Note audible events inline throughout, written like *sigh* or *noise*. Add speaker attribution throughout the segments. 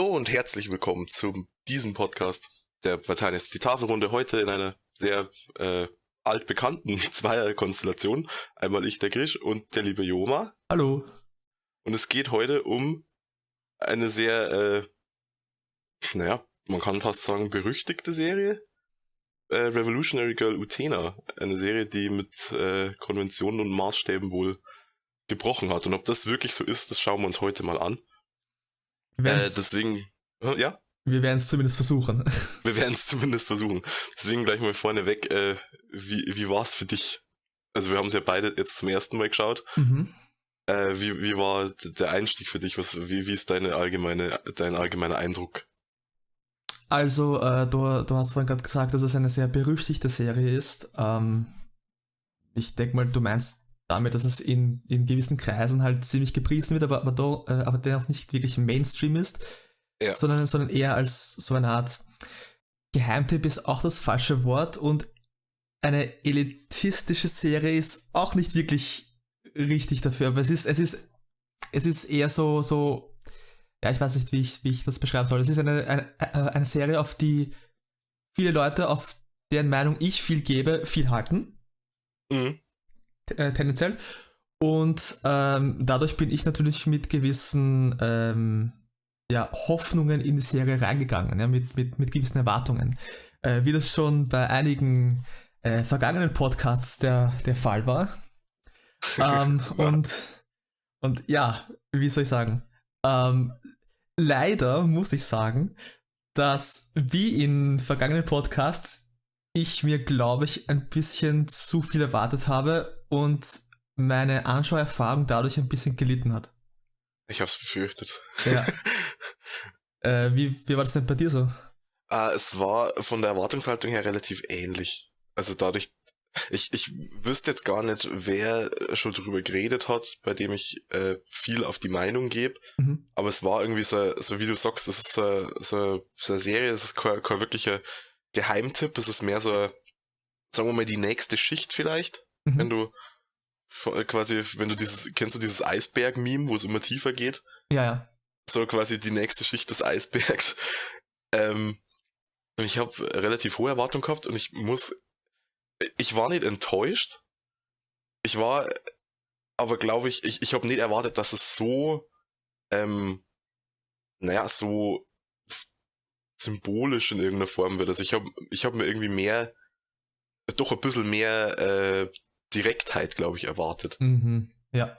Speaker 1: Hallo und herzlich willkommen zu diesem Podcast der Parteien ist die Tafelrunde heute in einer sehr äh, altbekannten *laughs* Zweierkonstellation. Einmal ich, der Grisch und der liebe Joma.
Speaker 2: Hallo.
Speaker 1: Und es geht heute um eine sehr, äh, naja, man kann fast sagen, berüchtigte Serie. Äh, Revolutionary Girl Utena. Eine Serie, die mit äh, Konventionen und Maßstäben wohl gebrochen hat. Und ob das wirklich so ist, das schauen wir uns heute mal an. Äh, deswegen, ja?
Speaker 2: Wir werden es zumindest versuchen. *laughs*
Speaker 1: Wir werden es zumindest versuchen. Deswegen gleich mal vorneweg, äh, wie, wie war es für dich? Also wir haben es ja beide jetzt zum ersten Mal geschaut. Mhm. Äh, wie, wie war der Einstieg für dich? Was, wie, wie ist deine allgemeine, dein allgemeiner Eindruck?
Speaker 2: Also, äh, du, du hast vorhin gerade gesagt, dass es eine sehr berüchtigte Serie ist. Ähm, ich denke mal, du meinst damit, dass es in, in gewissen Kreisen halt ziemlich gepriesen wird, aber, aber, do, äh, aber dennoch nicht wirklich Mainstream ist, ja. sondern, sondern eher als so eine Art Geheimtipp ist auch das falsche Wort und eine elitistische Serie ist auch nicht wirklich richtig dafür, aber es ist, es ist, es ist eher so, so, ja, ich weiß nicht, wie ich, wie ich das beschreiben soll. Es ist eine, eine, äh, eine Serie, auf die viele Leute, auf deren Meinung ich viel gebe, viel halten. Mhm. Äh, tendenziell. Und ähm, dadurch bin ich natürlich mit gewissen ähm, ja, Hoffnungen in die Serie reingegangen, ja, mit, mit, mit gewissen Erwartungen. Äh, wie das schon bei einigen äh, vergangenen Podcasts der, der Fall war. *laughs* ähm, und, und ja, wie soll ich sagen? Ähm, leider muss ich sagen, dass wie in vergangenen Podcasts ich mir, glaube ich, ein bisschen zu viel erwartet habe und meine Anschauerfahrung dadurch ein bisschen gelitten hat.
Speaker 1: Ich hab's befürchtet.
Speaker 2: Ja. *laughs* äh, wie, wie war das denn bei dir so?
Speaker 1: Uh, es war von der Erwartungshaltung her relativ ähnlich. Also dadurch, ich, ich wüsste jetzt gar nicht, wer schon drüber geredet hat, bei dem ich äh, viel auf die Meinung gebe. Mhm. Aber es war irgendwie so, so wie du sagst, das ist so, so, so eine Serie, es ist kein, kein wirklicher Geheimtipp, es ist mehr so, sagen wir mal, die nächste Schicht vielleicht. Mhm. Wenn du quasi, wenn du dieses, kennst du dieses Eisberg-Meme, wo es immer tiefer geht?
Speaker 2: Ja, ja.
Speaker 1: So quasi die nächste Schicht des Eisbergs. *laughs* Ähm, ich habe relativ hohe Erwartungen gehabt und ich muss, ich war nicht enttäuscht. Ich war, aber glaube ich, ich, ich habe nicht erwartet, dass es so, ähm, naja, so symbolisch in irgendeiner Form wird. Also ich habe ich hab mir irgendwie mehr, doch ein bisschen mehr äh, Direktheit, glaube ich, erwartet.
Speaker 2: Mhm, ja.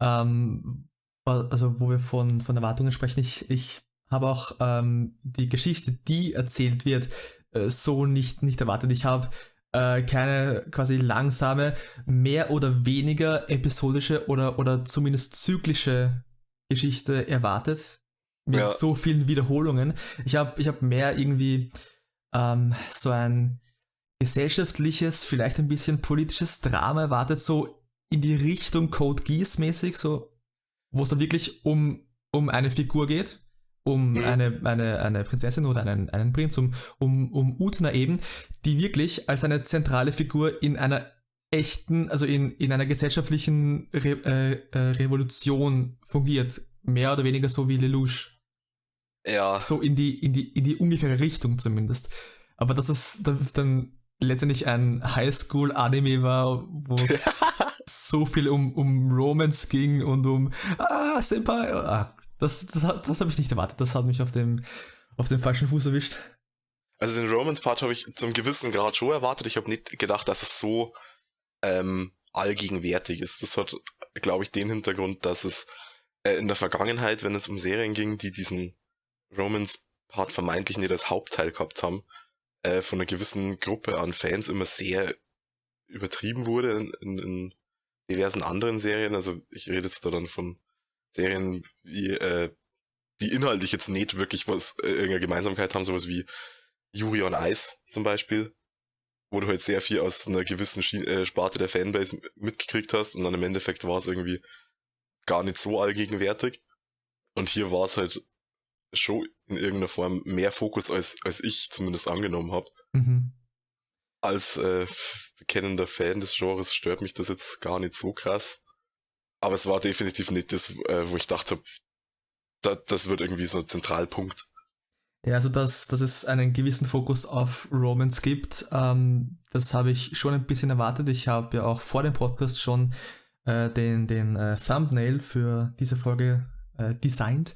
Speaker 2: Ähm, also wo wir von, von Erwartungen sprechen, ich, ich habe auch ähm, die Geschichte, die erzählt wird, äh, so nicht, nicht erwartet. Ich habe äh, keine quasi langsame, mehr oder weniger episodische oder, oder zumindest zyklische Geschichte erwartet. Mit ja. so vielen Wiederholungen. Ich habe ich hab mehr irgendwie ähm, so ein gesellschaftliches, vielleicht ein bisschen politisches Drama erwartet, so in die Richtung Code Geass mäßig, so, wo es dann wirklich um, um eine Figur geht, um mhm. eine, eine, eine Prinzessin oder einen, einen Prinz, um, um, um Utna eben, die wirklich als eine zentrale Figur in einer echten, also in, in einer gesellschaftlichen Re äh, äh, Revolution fungiert. Mehr oder weniger so wie Lelouch.
Speaker 1: Ja.
Speaker 2: So in die, in die, in die ungefähre Richtung zumindest. Aber das ist dann, dann letztendlich ein Highschool-Anime war, wo es *laughs* so viel um, um Romance ging und um Ah, Senpai. Ah, das, das, das habe ich nicht erwartet. Das hat mich auf dem, auf dem falschen Fuß erwischt.
Speaker 1: Also den Romance-Part habe ich zum gewissen Grad schon erwartet. Ich habe nicht gedacht, dass es so ähm, allgegenwärtig ist. Das hat, glaube ich, den Hintergrund, dass es äh, in der Vergangenheit, wenn es um Serien ging, die diesen Romance-Part vermeintlich nicht als Hauptteil gehabt haben, äh, von einer gewissen Gruppe an Fans immer sehr übertrieben wurde in, in, in diversen anderen Serien. Also ich rede jetzt da dann von Serien, wie, äh, die inhaltlich jetzt nicht wirklich was, äh, irgendeine Gemeinsamkeit haben, sowas wie Yuri on Ice zum Beispiel, wo du halt sehr viel aus einer gewissen Sch äh, Sparte der Fanbase mitgekriegt hast und dann im Endeffekt war es irgendwie gar nicht so allgegenwärtig. Und hier war es halt schon in irgendeiner Form mehr Fokus, als, als ich zumindest angenommen habe. Mhm. Als äh, bekennender Fan des Genres stört mich das jetzt gar nicht so krass. Aber es war definitiv nicht das, äh, wo ich dachte, da, das wird irgendwie so ein Zentralpunkt.
Speaker 2: Ja, also dass, dass es einen gewissen Fokus auf Romance gibt, ähm, das habe ich schon ein bisschen erwartet. Ich habe ja auch vor dem Podcast schon äh, den, den äh, Thumbnail für diese Folge äh, designt.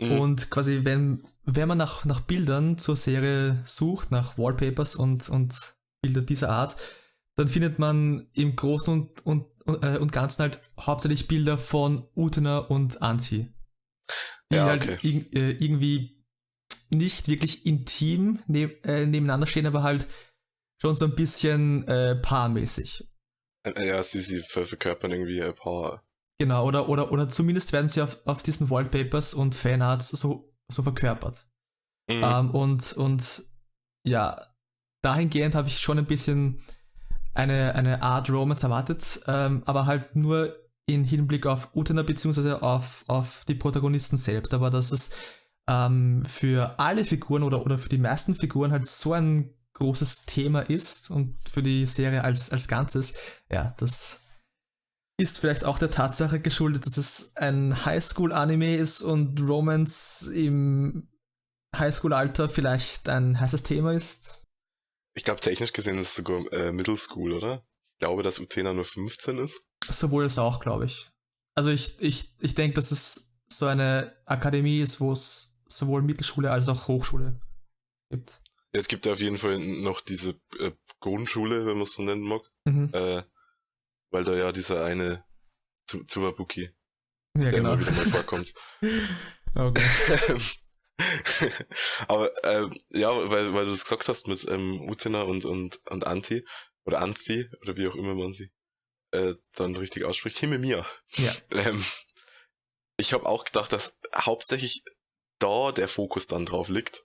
Speaker 2: Mhm. Und quasi, wenn, wenn man nach, nach Bildern zur Serie sucht, nach Wallpapers und, und Bilder dieser Art, dann findet man im Großen und, und, und, äh, und Ganzen halt hauptsächlich Bilder von Utena und Anzi. Die ja, halt okay. halt ir äh, irgendwie nicht wirklich intim neb äh, nebeneinander stehen, aber halt schon so ein bisschen äh, paarmäßig.
Speaker 1: Äh, ja, sie, sie verkörpern irgendwie ein Paar.
Speaker 2: Genau, oder, oder, oder zumindest werden sie auf, auf diesen Wallpapers und Fanarts so, so verkörpert. Mhm. Ähm, und, und ja, dahingehend habe ich schon ein bisschen eine, eine Art Romance erwartet, ähm, aber halt nur in Hinblick auf Utena beziehungsweise auf, auf die Protagonisten selbst. Aber dass es ähm, für alle Figuren oder, oder für die meisten Figuren halt so ein großes Thema ist und für die Serie als, als Ganzes, ja, das ist vielleicht auch der Tatsache geschuldet, dass es ein Highschool-Anime ist und Romance im Highschool-Alter vielleicht ein heißes Thema ist.
Speaker 1: Ich glaube, technisch gesehen ist es sogar äh, Middle School, oder? Ich glaube, dass Utena nur 15 ist.
Speaker 2: Sowohl als auch, glaube ich. Also ich, ich, ich denke, dass es so eine Akademie ist, wo es sowohl Mittelschule als auch Hochschule gibt.
Speaker 1: Es gibt auf jeden Fall noch diese äh, Grundschule, wenn man es so nennen mag. Mhm. Äh, weil da ja dieser eine Tsuwabuki, ja, der genau. immer wieder mal vorkommt. *laughs* okay. *laughs* Aber äh, ja, weil, weil du das gesagt hast mit ähm, Utena und, und, und Anti oder Anthi oder wie auch immer man sie äh, dann richtig ausspricht, Himemia. Ja. Ähm, ich habe auch gedacht, dass hauptsächlich da der Fokus dann drauf liegt,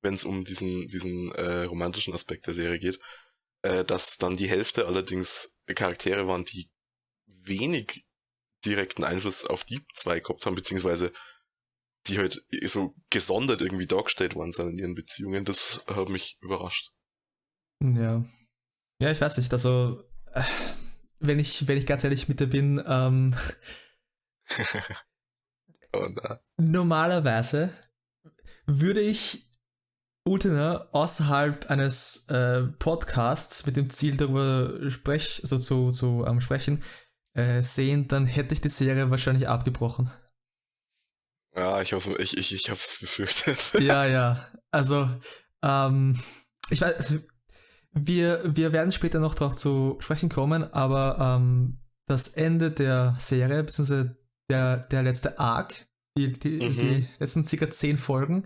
Speaker 1: wenn es um diesen, diesen äh, romantischen Aspekt der Serie geht, äh, dass dann die Hälfte allerdings Charaktere waren, die wenig direkten Einfluss auf die zwei gehabt haben, beziehungsweise die halt so gesondert irgendwie dargestellt worden sind in ihren Beziehungen. Das hat mich überrascht.
Speaker 2: Ja. Ja, ich weiß nicht, also äh, wenn ich, wenn ich ganz ehrlich mit dir bin, ähm, *laughs* oh, normalerweise würde ich Utena außerhalb eines äh, Podcasts mit dem Ziel darüber sprech, so zu, zu ähm, sprechen äh, sehen, dann hätte ich die Serie wahrscheinlich abgebrochen.
Speaker 1: Ja, ich hab's, ich, ich, ich hab's befürchtet. *laughs*
Speaker 2: ja, ja. Also, ähm, ich weiß, also, wir, wir werden später noch darauf zu sprechen kommen, aber ähm, das Ende der Serie, beziehungsweise der, der letzte Arc, die, die, mhm. die letzten circa zehn Folgen,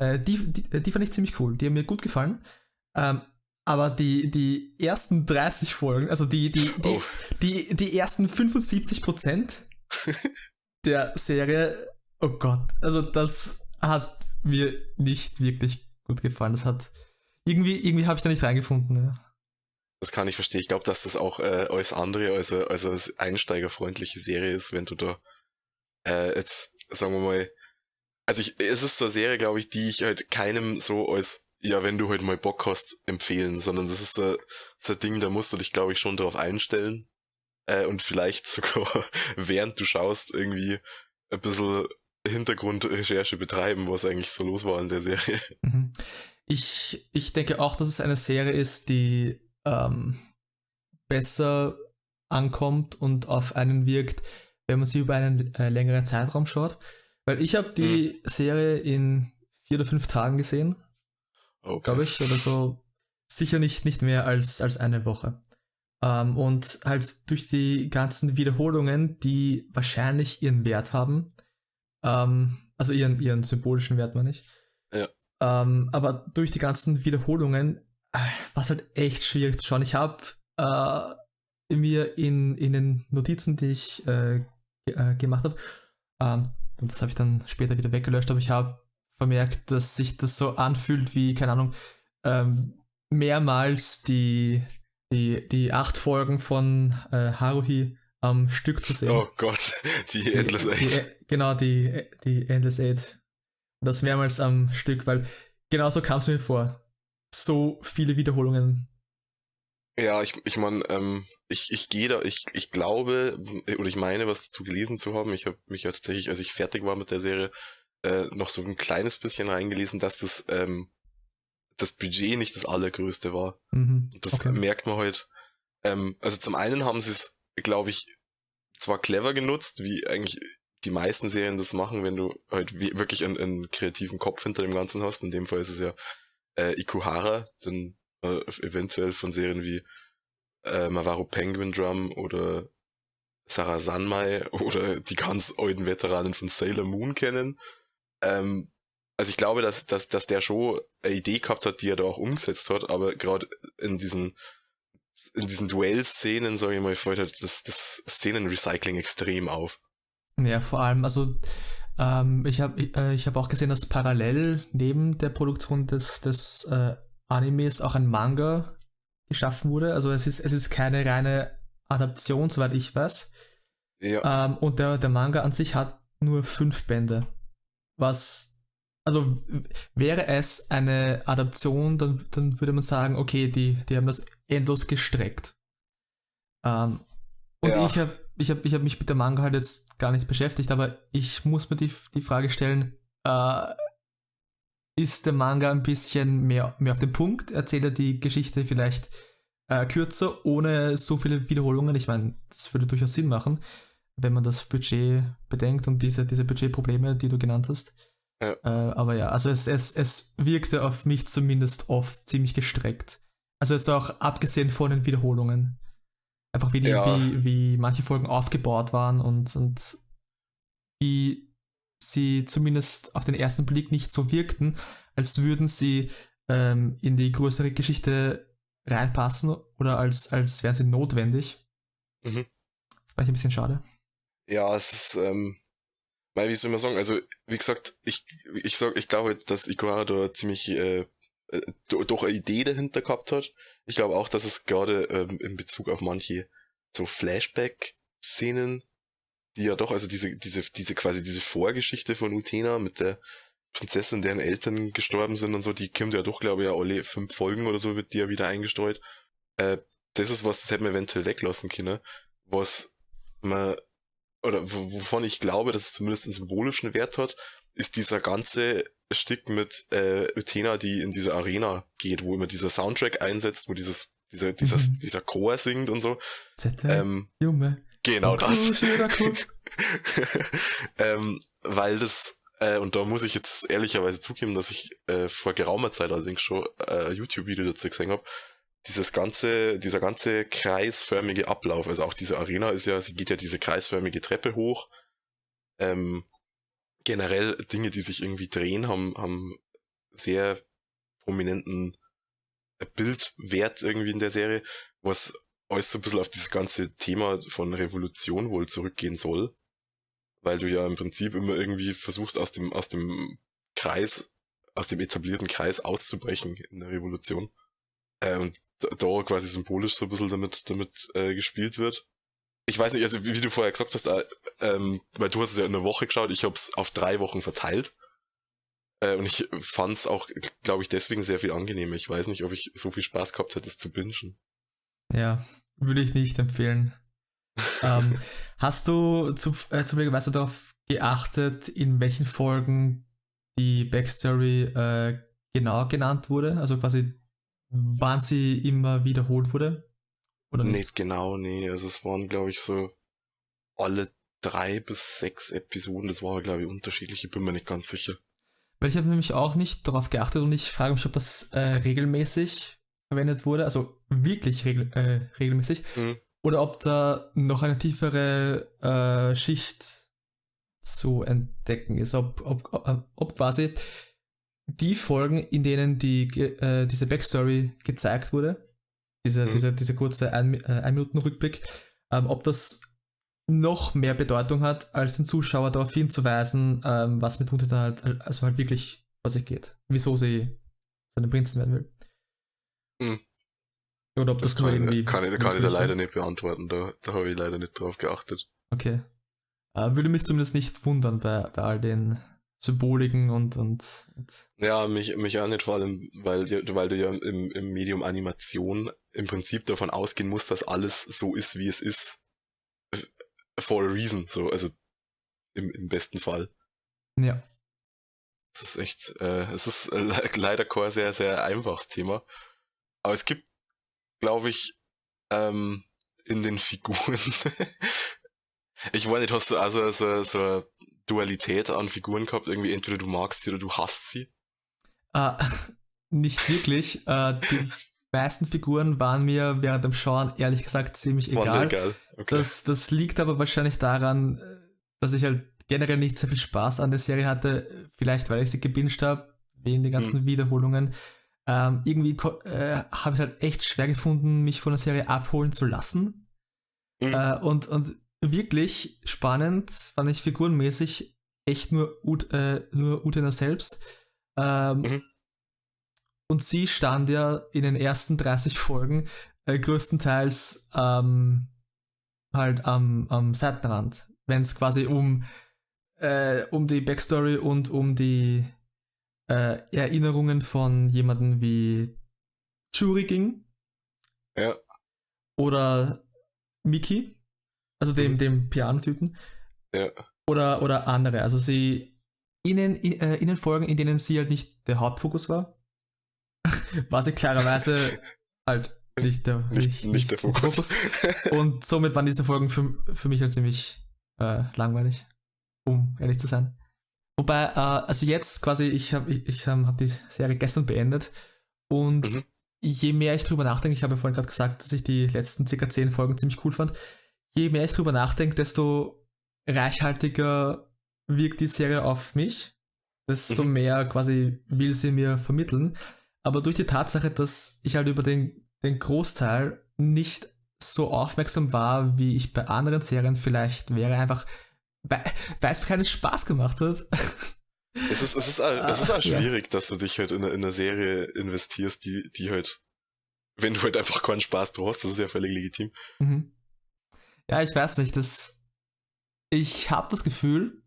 Speaker 2: äh, die, die, die, fand ich ziemlich cool. Die haben mir gut gefallen. Ähm, aber die, die ersten 30 Folgen, also die, die, *laughs* die, oh. die, die ersten 75 Prozent *laughs* der Serie, oh Gott, also das hat mir nicht wirklich gut gefallen. Das hat irgendwie, irgendwie habe ich da nicht reingefunden. Ja.
Speaker 1: Das kann ich verstehen. Ich glaube, dass das auch äh, als andere, also, also als einsteigerfreundliche Serie ist, wenn du da äh, jetzt, sagen wir mal, also ich, es ist eine Serie, glaube ich, die ich halt keinem so als, ja, wenn du halt mal Bock hast, empfehlen, sondern das ist so, so ein Ding, da musst du dich, glaube ich, schon darauf einstellen äh, und vielleicht *laughs* sogar, während du schaust, irgendwie ein bisschen Hintergrundrecherche betreiben, was eigentlich so los war in der Serie. *laughs*
Speaker 2: Mhm. Ich, ich denke auch, dass es eine Serie ist, die ähm, besser ankommt und auf einen wirkt, wenn man sie über einen äh, längeren Zeitraum schaut. Weil ich habe die hm. Serie in vier oder fünf Tagen gesehen. Okay. Glaube ich. Oder so. Sicher nicht, nicht mehr als, als eine Woche. Ähm, und halt durch die ganzen Wiederholungen, die wahrscheinlich ihren Wert haben. Ähm, also ihren, ihren symbolischen Wert, meine ich. Ja. Ähm, aber durch die ganzen Wiederholungen äh, war es halt echt schwierig zu schauen. Ich habe äh, mir in, in den Notizen, die ich äh, äh, gemacht habe, ähm, und das habe ich dann später wieder weggelöscht, aber ich habe vermerkt, dass sich das so anfühlt wie, keine Ahnung, ähm, mehrmals die, die, die acht Folgen von äh, Haruhi am Stück zu sehen.
Speaker 1: Oh Gott, die Endless Eight.
Speaker 2: Die, genau, die, die Endless Eight. Das mehrmals am Stück, weil genauso kam es mir vor. So viele Wiederholungen.
Speaker 1: Ja, ich, ich meine, ähm, ich, ich gehe da, ich, ich glaube, oder ich meine, was dazu gelesen zu haben, ich habe mich ja tatsächlich, als ich fertig war mit der Serie, äh, noch so ein kleines bisschen reingelesen, dass das, ähm, das Budget nicht das allergrößte war.
Speaker 2: Mhm.
Speaker 1: Das
Speaker 2: Okay.
Speaker 1: merkt man halt. Ähm, also zum einen haben sie es, glaube ich, zwar clever genutzt, wie eigentlich die meisten Serien das machen, wenn du halt wirklich einen, einen kreativen Kopf hinter dem Ganzen hast. In dem Fall ist es ja äh, Ikuhara, dann äh, eventuell von Serien wie äh, Mavaro Penguin Drum oder Sarah Sanmai *laughs* oder die ganz alten Veteranen von Sailor Moon kennen. Ähm, also ich glaube, dass, dass, dass der schon eine Idee gehabt hat, die er da auch umgesetzt hat, aber gerade in diesen in diesen Duell-Szenen, sage ich mal, fällt halt das, das Szenenrecycling extrem auf.
Speaker 2: Ja, vor allem, also ähm, ich habe äh, ich hab auch gesehen, dass parallel neben der Produktion des, des äh, Animes auch ein Manga geschaffen wurde. Also es ist, es ist keine reine Adaption, soweit ich weiß.
Speaker 1: Ja,
Speaker 2: Ähm, und der, der Manga an sich hat nur fünf Bände. Was, also wäre es eine Adaption, dann, dann würde man sagen, okay, die, die haben das endlos gestreckt. Ähm, und
Speaker 1: Ja.
Speaker 2: ich habe ich hab, ich hab mich mit der Manga halt jetzt gar nicht beschäftigt, aber ich muss mir die, die Frage stellen, äh, ist der Manga ein bisschen mehr, mehr auf den Punkt? Erzählt er die Geschichte vielleicht äh, kürzer, ohne so viele Wiederholungen? Ich meine, das würde durchaus Sinn machen, wenn man das Budget bedenkt und diese, diese Budgetprobleme, die du genannt hast.
Speaker 1: Ja.
Speaker 2: Äh, aber ja, also es, es, es wirkte auf mich zumindest oft ziemlich gestreckt. Also jetzt auch abgesehen von den Wiederholungen. Einfach wie, die,
Speaker 1: Ja.
Speaker 2: wie, wie manche Folgen aufgebaut waren und, und wie sie zumindest auf den ersten Blick nicht so wirkten, als würden sie ähm, in die größere Geschichte reinpassen oder als, als wären sie notwendig.
Speaker 1: Mhm.
Speaker 2: Das fand ich ein bisschen schade.
Speaker 1: ja, es ist, ähm, weil, wie soll man sagen, also, wie gesagt, ich, ich sag, ich glaube, dass Ikuhara da ziemlich, äh, äh, do- doch eine Idee dahinter gehabt hat. Ich glaube auch, dass es gerade ähm, in Bezug auf manche so Flashback-Szenen, die ja doch, also diese, diese, diese quasi diese Vorgeschichte von Utena mit der Prinzessin, deren Eltern gestorben sind und so, die kommt ja doch, glaube ich, ja alle fünf Folgen oder so, wird die ja wieder eingestreut. Äh, das ist was, das hätte man eventuell weglassen können, was man, oder wovon ich glaube, dass es zumindest einen symbolischen Wert hat, ist dieser ganze Stück mit äh, Utena, die in diese Arena geht, wo immer dieser Soundtrack einsetzt, wo dieses, dieser, dieser,
Speaker 2: Mhm.
Speaker 1: dieser Chor singt und so.
Speaker 2: Zette,
Speaker 1: Ähm,
Speaker 2: Junge.
Speaker 1: Genau das. *laughs* Ähm, weil das, äh, und da muss ich jetzt ehrlicherweise zugeben, dass ich äh, vor geraumer Zeit allerdings schon äh, ein YouTube-Video dazu gesehen habe. Dieses ganze, dieser ganze kreisförmige Ablauf, also auch diese Arena ist ja, sie geht ja diese kreisförmige Treppe hoch. Ähm, generell Dinge, die sich irgendwie drehen, haben, haben sehr prominenten äh, Bildwert irgendwie in der Serie, was alles so ein bisschen auf dieses ganze Thema von Revolution wohl zurückgehen soll weil du ja im Prinzip immer irgendwie versuchst, aus dem, aus dem Kreis, aus dem etablierten Kreis auszubrechen in der Revolution. Äh, und da, quasi symbolisch so ein bisschen damit, damit äh, gespielt wird. Ich weiß nicht, also wie, wie du vorher gesagt hast, äh, ähm, weil du hast es ja in einer Woche geschaut, ich habe es auf drei Wochen verteilt. Äh, und ich fand es auch, glaube ich, deswegen sehr viel angenehmer. Ich weiß nicht, ob ich so viel Spaß gehabt hätte, es zu bingen.
Speaker 2: Ja, würde ich nicht empfehlen. *laughs* ähm, hast du zu, äh, zufälligerweise darauf geachtet, in welchen Folgen die Backstory äh, genau genannt wurde? Also quasi, wann sie immer wiederholt wurde? Oder nicht?
Speaker 1: Nicht genau, nee. Also es waren, glaube ich, so alle drei bis sechs Episoden. Das war, glaube ich, unterschiedlich. Ich bin mir nicht ganz sicher.
Speaker 2: Weil ich habe nämlich auch nicht darauf geachtet und ich frage mich, ob das äh, regelmäßig verwendet wurde, also wirklich regel äh, regelmäßig,
Speaker 1: Mhm.
Speaker 2: oder ob da noch eine tiefere äh, Schicht zu entdecken ist, ob, ob, ob, ob quasi die Folgen, in denen die, äh, diese Backstory gezeigt wurde, diese,
Speaker 1: Mhm.
Speaker 2: diese, diese kurze ein, äh, ein Minuten Rückblick, ähm, ob das noch mehr Bedeutung hat, als den Zuschauer darauf hinzuweisen, ähm, was mit Untertan halt, also halt wirklich vor sich geht. Wieso sie zu einem Prinzen werden will.
Speaker 1: Mhm.
Speaker 2: Oder ob das,
Speaker 1: Das
Speaker 2: nur
Speaker 1: kann,
Speaker 2: irgendwie.
Speaker 1: ich, kann, ich, kann ich da leider nicht beantworten. Da, da habe ich leider nicht drauf geachtet.
Speaker 2: Okay. Äh, würde mich zumindest nicht wundern bei, bei all den Symboliken und, und, und
Speaker 1: Ja, mich, mich auch nicht, vor allem, weil, weil du ja im, im Medium Animation im Prinzip davon ausgehen musst, dass alles so ist, wie es ist. For a reason, so, also im, im besten Fall.
Speaker 2: Ja.
Speaker 1: Es ist echt, äh, es ist äh, *laughs* leider kein sehr, sehr einfaches Thema. Aber es gibt, glaube ich, ähm, in den Figuren. *laughs* ich weiß nicht, hast du also so, so eine Dualität an Figuren gehabt? Irgendwie entweder du magst sie oder du hasst sie?
Speaker 2: Äh, *laughs* nicht wirklich. äh, die *laughs* meisten Figuren waren mir während dem Schauen ehrlich gesagt ziemlich egal. egal. Okay. Das, das liegt aber wahrscheinlich daran, dass ich halt generell nicht sehr viel Spaß an der Serie hatte. Vielleicht, weil ich sie gebinged habe, wegen den ganzen hm. Wiederholungen. Ähm, irgendwie äh, habe ich halt echt schwer gefunden, mich von der Serie abholen zu lassen. Mhm. Äh, und, und wirklich spannend fand ich figurenmäßig echt nur, Ut, äh, nur Utena selbst. Ähm, mhm. Und sie stand ja in den ersten 30 Folgen äh, größtenteils ähm, halt am, am Seitenrand, wenn es quasi um, äh, um die Backstory und um die äh, Erinnerungen von jemandem wie Churi ging.
Speaker 1: Ja.
Speaker 2: Oder Miki, also dem, mhm. dem Piano-Typen.
Speaker 1: Ja.
Speaker 2: Oder, oder andere. Also sie ihnen, in, äh, ihnen Folgen, in denen sie halt nicht der Hauptfokus war, *laughs* war sie klarerweise *laughs* halt nicht der,
Speaker 1: nicht, nicht, nicht der Fokus.
Speaker 2: Fokus. Und somit waren diese Folgen für, für mich halt ziemlich äh, langweilig, um ehrlich zu sein. Wobei, äh, also jetzt quasi, ich habe ich, ich ähm, hab die Serie gestern beendet und mhm. je mehr ich drüber nachdenke, ich habe ja vorhin gerade gesagt, dass ich die letzten circa zehn Folgen ziemlich cool fand, je mehr ich drüber nachdenke, desto reichhaltiger wirkt die Serie auf mich, desto mhm. mehr quasi will sie mir vermitteln. Aber durch die Tatsache, dass ich halt über den, den Großteil nicht so aufmerksam war, wie ich bei anderen Serien vielleicht wäre, einfach weil es mir keinen Spaß gemacht hat.
Speaker 1: Es ist, es ist, es ist auch schwierig, ja. dass du dich halt in eine, in eine Serie investierst, die, die halt, wenn du halt einfach keinen Spaß du hast, das ist ja völlig legitim.
Speaker 2: Mhm. Ja, ich weiß nicht, das, ich habe das Gefühl,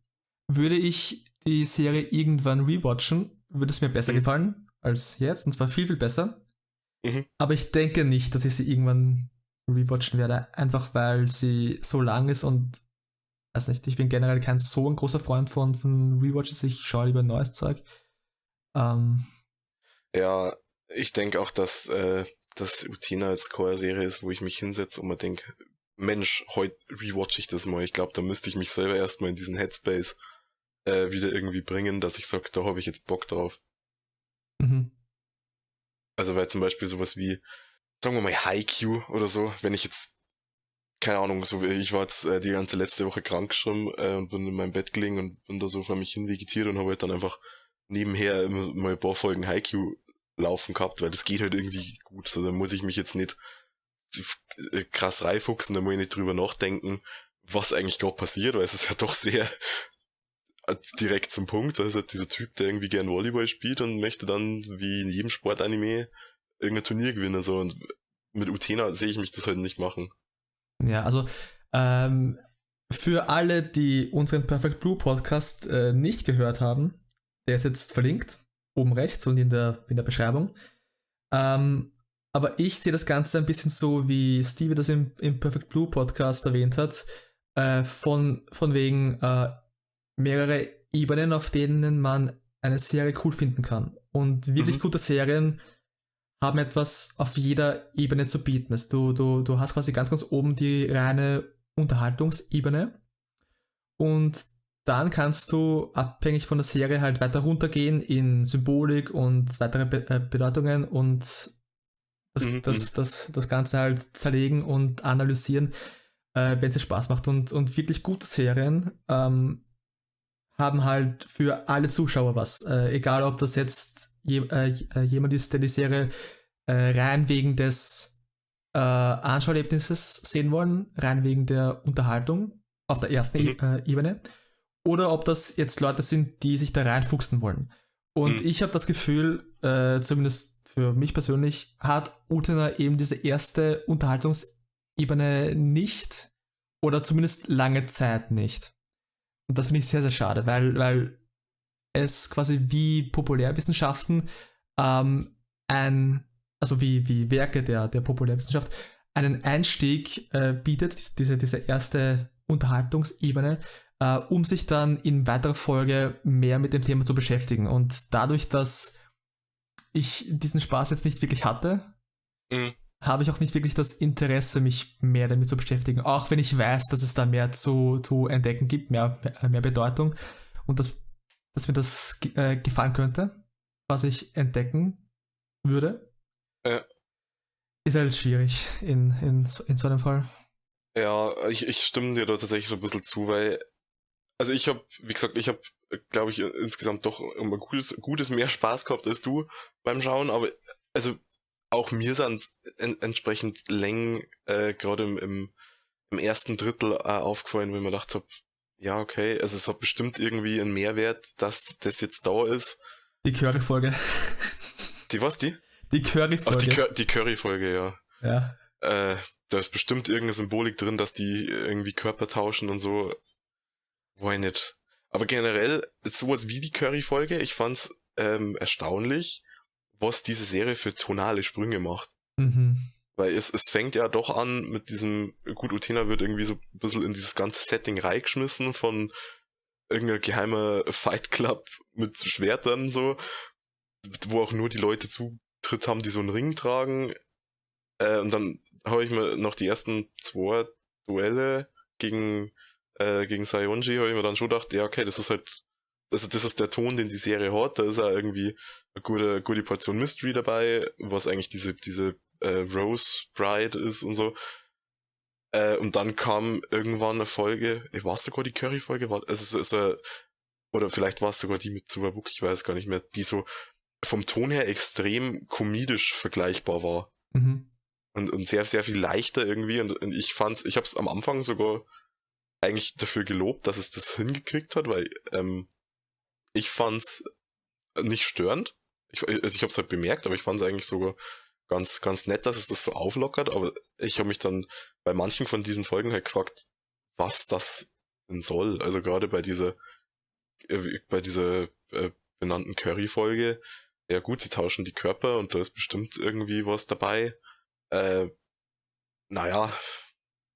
Speaker 2: würde ich die Serie irgendwann rewatchen, würde es mir besser mhm. gefallen als jetzt, und zwar viel, viel besser. Mhm. Aber ich denke nicht, dass ich sie irgendwann rewatchen werde, einfach weil sie so lang ist und weiß nicht, ich bin generell kein so ein großer Freund von, von Rewatches, ich schaue lieber neues Zeug. Ähm,
Speaker 1: ja, ich denke auch, dass, äh, dass Utina als Core-Serie ist, wo ich mich hinsetze und mir denke, Mensch, heute rewatch ich das mal. Ich glaube, da müsste ich mich selber erstmal in diesen Headspace äh, wieder irgendwie bringen, dass ich sage, da habe ich jetzt Bock drauf. Mhm. Also weil zum Beispiel sowas wie, sagen wir mal, Haiku oder so, wenn ich jetzt keine Ahnung, so ich war jetzt äh, die ganze letzte Woche krank geschrieben äh, und bin in meinem Bett gelegen und bin da so vor mich hin vegetiert und habe halt dann einfach nebenher mal ein paar Folgen Haiku laufen gehabt, weil das geht halt irgendwie gut. So, da muss ich mich jetzt nicht äh, krass reinfuchsen, da muss ich nicht drüber nachdenken, was eigentlich gerade passiert, weil es ist ja doch sehr äh, direkt zum Punkt. Da ist halt dieser Typ, der irgendwie gern Volleyball spielt und möchte dann, wie in jedem Sportanime, irgendein Turnier gewinnen. So. Und mit Utena sehe ich mich das halt nicht machen.
Speaker 2: Ja, also ähm, für alle, die unseren Perfect Blue Podcast äh, nicht gehört haben, der ist jetzt verlinkt, oben rechts und in der, in der Beschreibung. Ähm, aber ich sehe das Ganze ein bisschen so, wie Steve das im, im Perfect Blue Podcast erwähnt hat, äh, von, von wegen äh, mehrere Ebenen, auf denen man eine Serie cool finden kann. Und wirklich mhm. gute Serien haben etwas auf jeder Ebene zu bieten. Also du, du, du hast quasi ganz, ganz oben die reine Unterhaltungsebene und dann kannst du abhängig von der Serie halt weiter runtergehen in Symbolik und weitere Be äh, Bedeutungen und das, mhm. das, mhm. das, das Ganze halt zerlegen und analysieren, äh, wenn es Spaß macht. Und, und wirklich gute Serien ähm, haben halt für alle Zuschauer was. Äh, egal, ob das jetzt je, äh, äh, jemand ist, der die Serie äh, rein wegen des äh, Anschauerlebnisses sehen wollen, rein wegen der Unterhaltung auf der ersten mhm. e Ebene, oder ob das jetzt Leute sind, die sich da reinfuchsen wollen. Und mhm. ich habe das Gefühl, äh, zumindest für mich persönlich, hat Utena eben diese erste Unterhaltungsebene nicht oder zumindest lange Zeit nicht. Und das finde ich sehr, sehr schade, weil, weil es quasi wie Populärwissenschaften ähm, ein, also wie, wie Werke der, der Populärwissenschaft, einen Einstieg äh, bietet, diese, diese erste Unterhaltungsebene, äh, um sich dann in weiterer Folge mehr mit dem Thema zu beschäftigen. Und dadurch, dass ich diesen Spaß jetzt nicht wirklich hatte, mhm. habe ich auch nicht wirklich das Interesse, mich mehr damit zu beschäftigen. Auch wenn ich weiß, dass es da mehr zu, zu entdecken gibt, mehr, mehr Bedeutung und dass, dass mir das äh, gefallen könnte, was ich entdecken würde. Ja. Ist halt schwierig in, in, in so einem Fall.
Speaker 1: Ja, ich, ich stimme dir da tatsächlich so ein bisschen zu, weil, also ich habe, wie gesagt, ich habe glaube ich, insgesamt doch immer gutes, gutes mehr Spaß gehabt als du beim Schauen, aber also auch mir sind en entsprechend Längen äh, gerade im, im, im, ersten Drittel äh, aufgefallen, wenn man gedacht habe, ja, okay, also es hat bestimmt irgendwie einen Mehrwert, dass das jetzt da ist.
Speaker 2: Die Curry-Folge.
Speaker 1: Die was, die?
Speaker 2: Die Curry-Folge. Ach,
Speaker 1: die, Cur die Curry-Folge, ja.
Speaker 2: Ja.
Speaker 1: Äh, da ist bestimmt irgendeine Symbolik drin, dass die irgendwie Körper tauschen und so. Why nicht? Aber generell, sowas wie die Curry-Folge, ich fand's ähm, erstaunlich, was diese Serie für tonale Sprünge macht.
Speaker 2: Mhm.
Speaker 1: Weil es, es fängt ja doch an mit diesem, gut, Utena wird irgendwie so ein bisschen in dieses ganze Setting reingeschmissen von irgendeiner geheimer Fight Club mit Schwertern so, wo auch nur die Leute Zutritt haben, die so einen Ring tragen. Äh, und dann habe ich mir noch die ersten zwei Duelle gegen äh, gegen Sayonji habe ich mir dann schon gedacht, ja, okay, das ist halt, also das ist der Ton, den die Serie hat, da ist ja irgendwie eine gute, gute Portion Mystery dabei, was eigentlich diese, diese äh, Rose Bride ist und so. Äh, und dann kam irgendwann eine Folge, ich war sogar die Curry-Folge, war, also es ist äh, oder vielleicht war es sogar die mit Superbook, ich weiß gar nicht mehr, die so vom Ton her extrem komedisch vergleichbar war.
Speaker 2: Mhm.
Speaker 1: Und, und sehr, sehr viel leichter irgendwie. Und, und ich fand's, ich hab's am Anfang sogar eigentlich dafür gelobt, dass es das hingekriegt hat, weil ähm, ich fand's nicht störend. Ich, also ich habe es halt bemerkt, aber ich fand es eigentlich sogar ganz, ganz nett, dass es das so auflockert. Aber ich habe mich dann bei manchen von diesen Folgen halt gefragt, was das denn soll. Also gerade bei dieser, äh, bei dieser äh, benannten Curry-Folge, ja gut, sie tauschen die Körper und da ist bestimmt irgendwie was dabei. Äh, naja,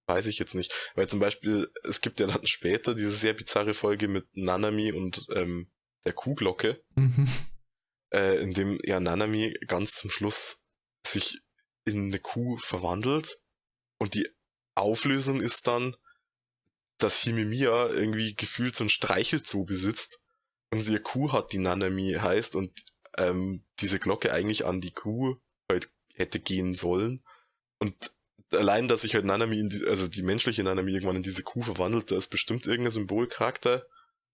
Speaker 1: weiß ich jetzt nicht. Weil zum Beispiel, es gibt ja dann später diese sehr bizarre Folge mit Nanami und ähm, der Kuhglocke,
Speaker 2: mhm.
Speaker 1: äh, in dem ja Nanami ganz zum Schluss sich in eine Kuh verwandelt und die Auflösung ist dann, dass Himimiya irgendwie gefühlt so ein Streichelzoo besitzt und sie eine Kuh hat, die Nanami heißt und ähm, diese Glocke eigentlich an die Kuh halt hätte gehen sollen. Und allein, dass sich halt Nanami, in die, also die menschliche Nanami irgendwann in diese Kuh verwandelt, da ist bestimmt irgendein Symbolcharakter.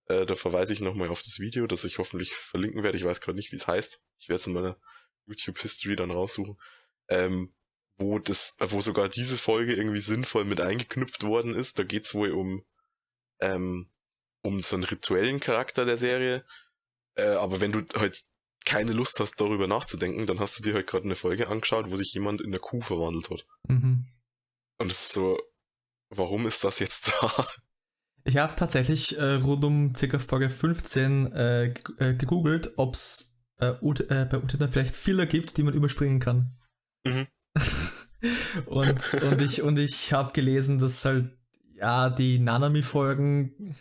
Speaker 1: Äh, da verweise ich nochmal auf das Video, das ich hoffentlich verlinken werde. Ich weiß gerade nicht, wie es heißt. Ich werde es in meiner YouTube-History dann raussuchen. Ähm, wo das, wo sogar diese Folge irgendwie sinnvoll mit eingeknüpft worden ist. Da geht's wohl um, ähm, um so einen rituellen Charakter der Serie. Äh, aber wenn du halt keine Lust hast, darüber nachzudenken, dann hast du dir halt gerade eine Folge angeschaut, wo sich jemand in der Kuh verwandelt hat.
Speaker 2: Mhm.
Speaker 1: Und es ist so, warum ist das jetzt *laughs* da?
Speaker 2: Ich habe tatsächlich äh, rund um ca. Folge 15 äh, äh, gegoogelt, ob äh, äh, bei Utena vielleicht Filler gibt, die man überspringen kann.
Speaker 1: Mhm. *laughs*
Speaker 2: und, und ich, und ich habe gelesen, dass halt, ja, die Nanami-Folgen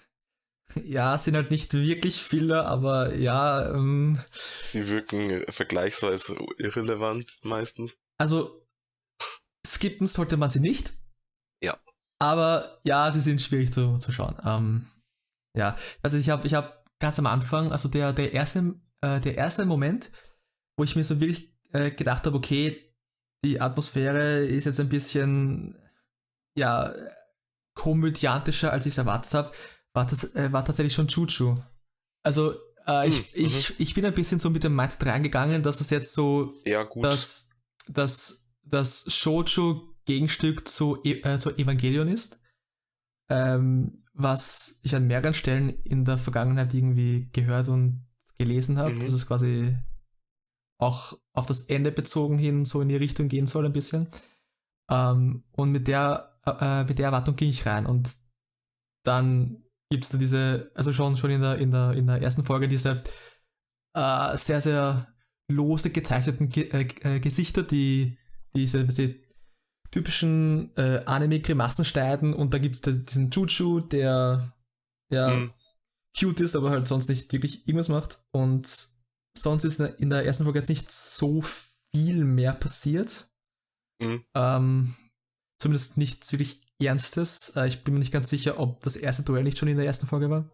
Speaker 2: ja, sind halt nicht wirklich Filler, aber ja. Ähm,
Speaker 1: Sie wirken vergleichsweise irrelevant meistens.
Speaker 2: Also, skippen sollte man sie nicht.
Speaker 1: Ja.
Speaker 2: Aber ja, sie sind schwierig zu, zu schauen. Ähm, ja, also ich habe ich hab ganz am Anfang, also der, der, erste, äh, der erste Moment, wo ich mir so wirklich äh, gedacht habe, okay, die Atmosphäre ist jetzt ein bisschen, ja, komödiantischer, als ich es erwartet habe war, das, äh, war tatsächlich schon Chuchu. Also äh, ich, hm, ich, mhm. ich bin ein bisschen so mit dem Mindset reingegangen, dass es jetzt so
Speaker 1: ja, gut.
Speaker 2: Das, das, das Shoujo-Gegenstück zu, e äh, zu Evangelion ist. Ähm, was ich an mehreren Stellen in der Vergangenheit irgendwie gehört und gelesen habe, mhm. dass es quasi auch auf das Ende bezogen hin so in die Richtung gehen soll ein bisschen. Ähm, und mit der, äh, mit der Erwartung ging ich rein und dann gibt es da diese, also schon, schon in, der, in, der, in der ersten Folge diese äh, sehr, sehr lose gezeichneten Ge äh, äh Gesichter, die diese, diese typischen äh, Anime-Grimassen schneiden und da gibt es diesen Chuchu, der ja mhm. Cute ist, aber halt sonst nicht wirklich irgendwas macht und sonst ist in der ersten Folge jetzt nicht so viel mehr passiert. Mhm. Ähm, zumindest nichts wirklich Ernstes. Äh, ich bin mir nicht ganz sicher, ob das erste Duell nicht schon in der ersten Folge war.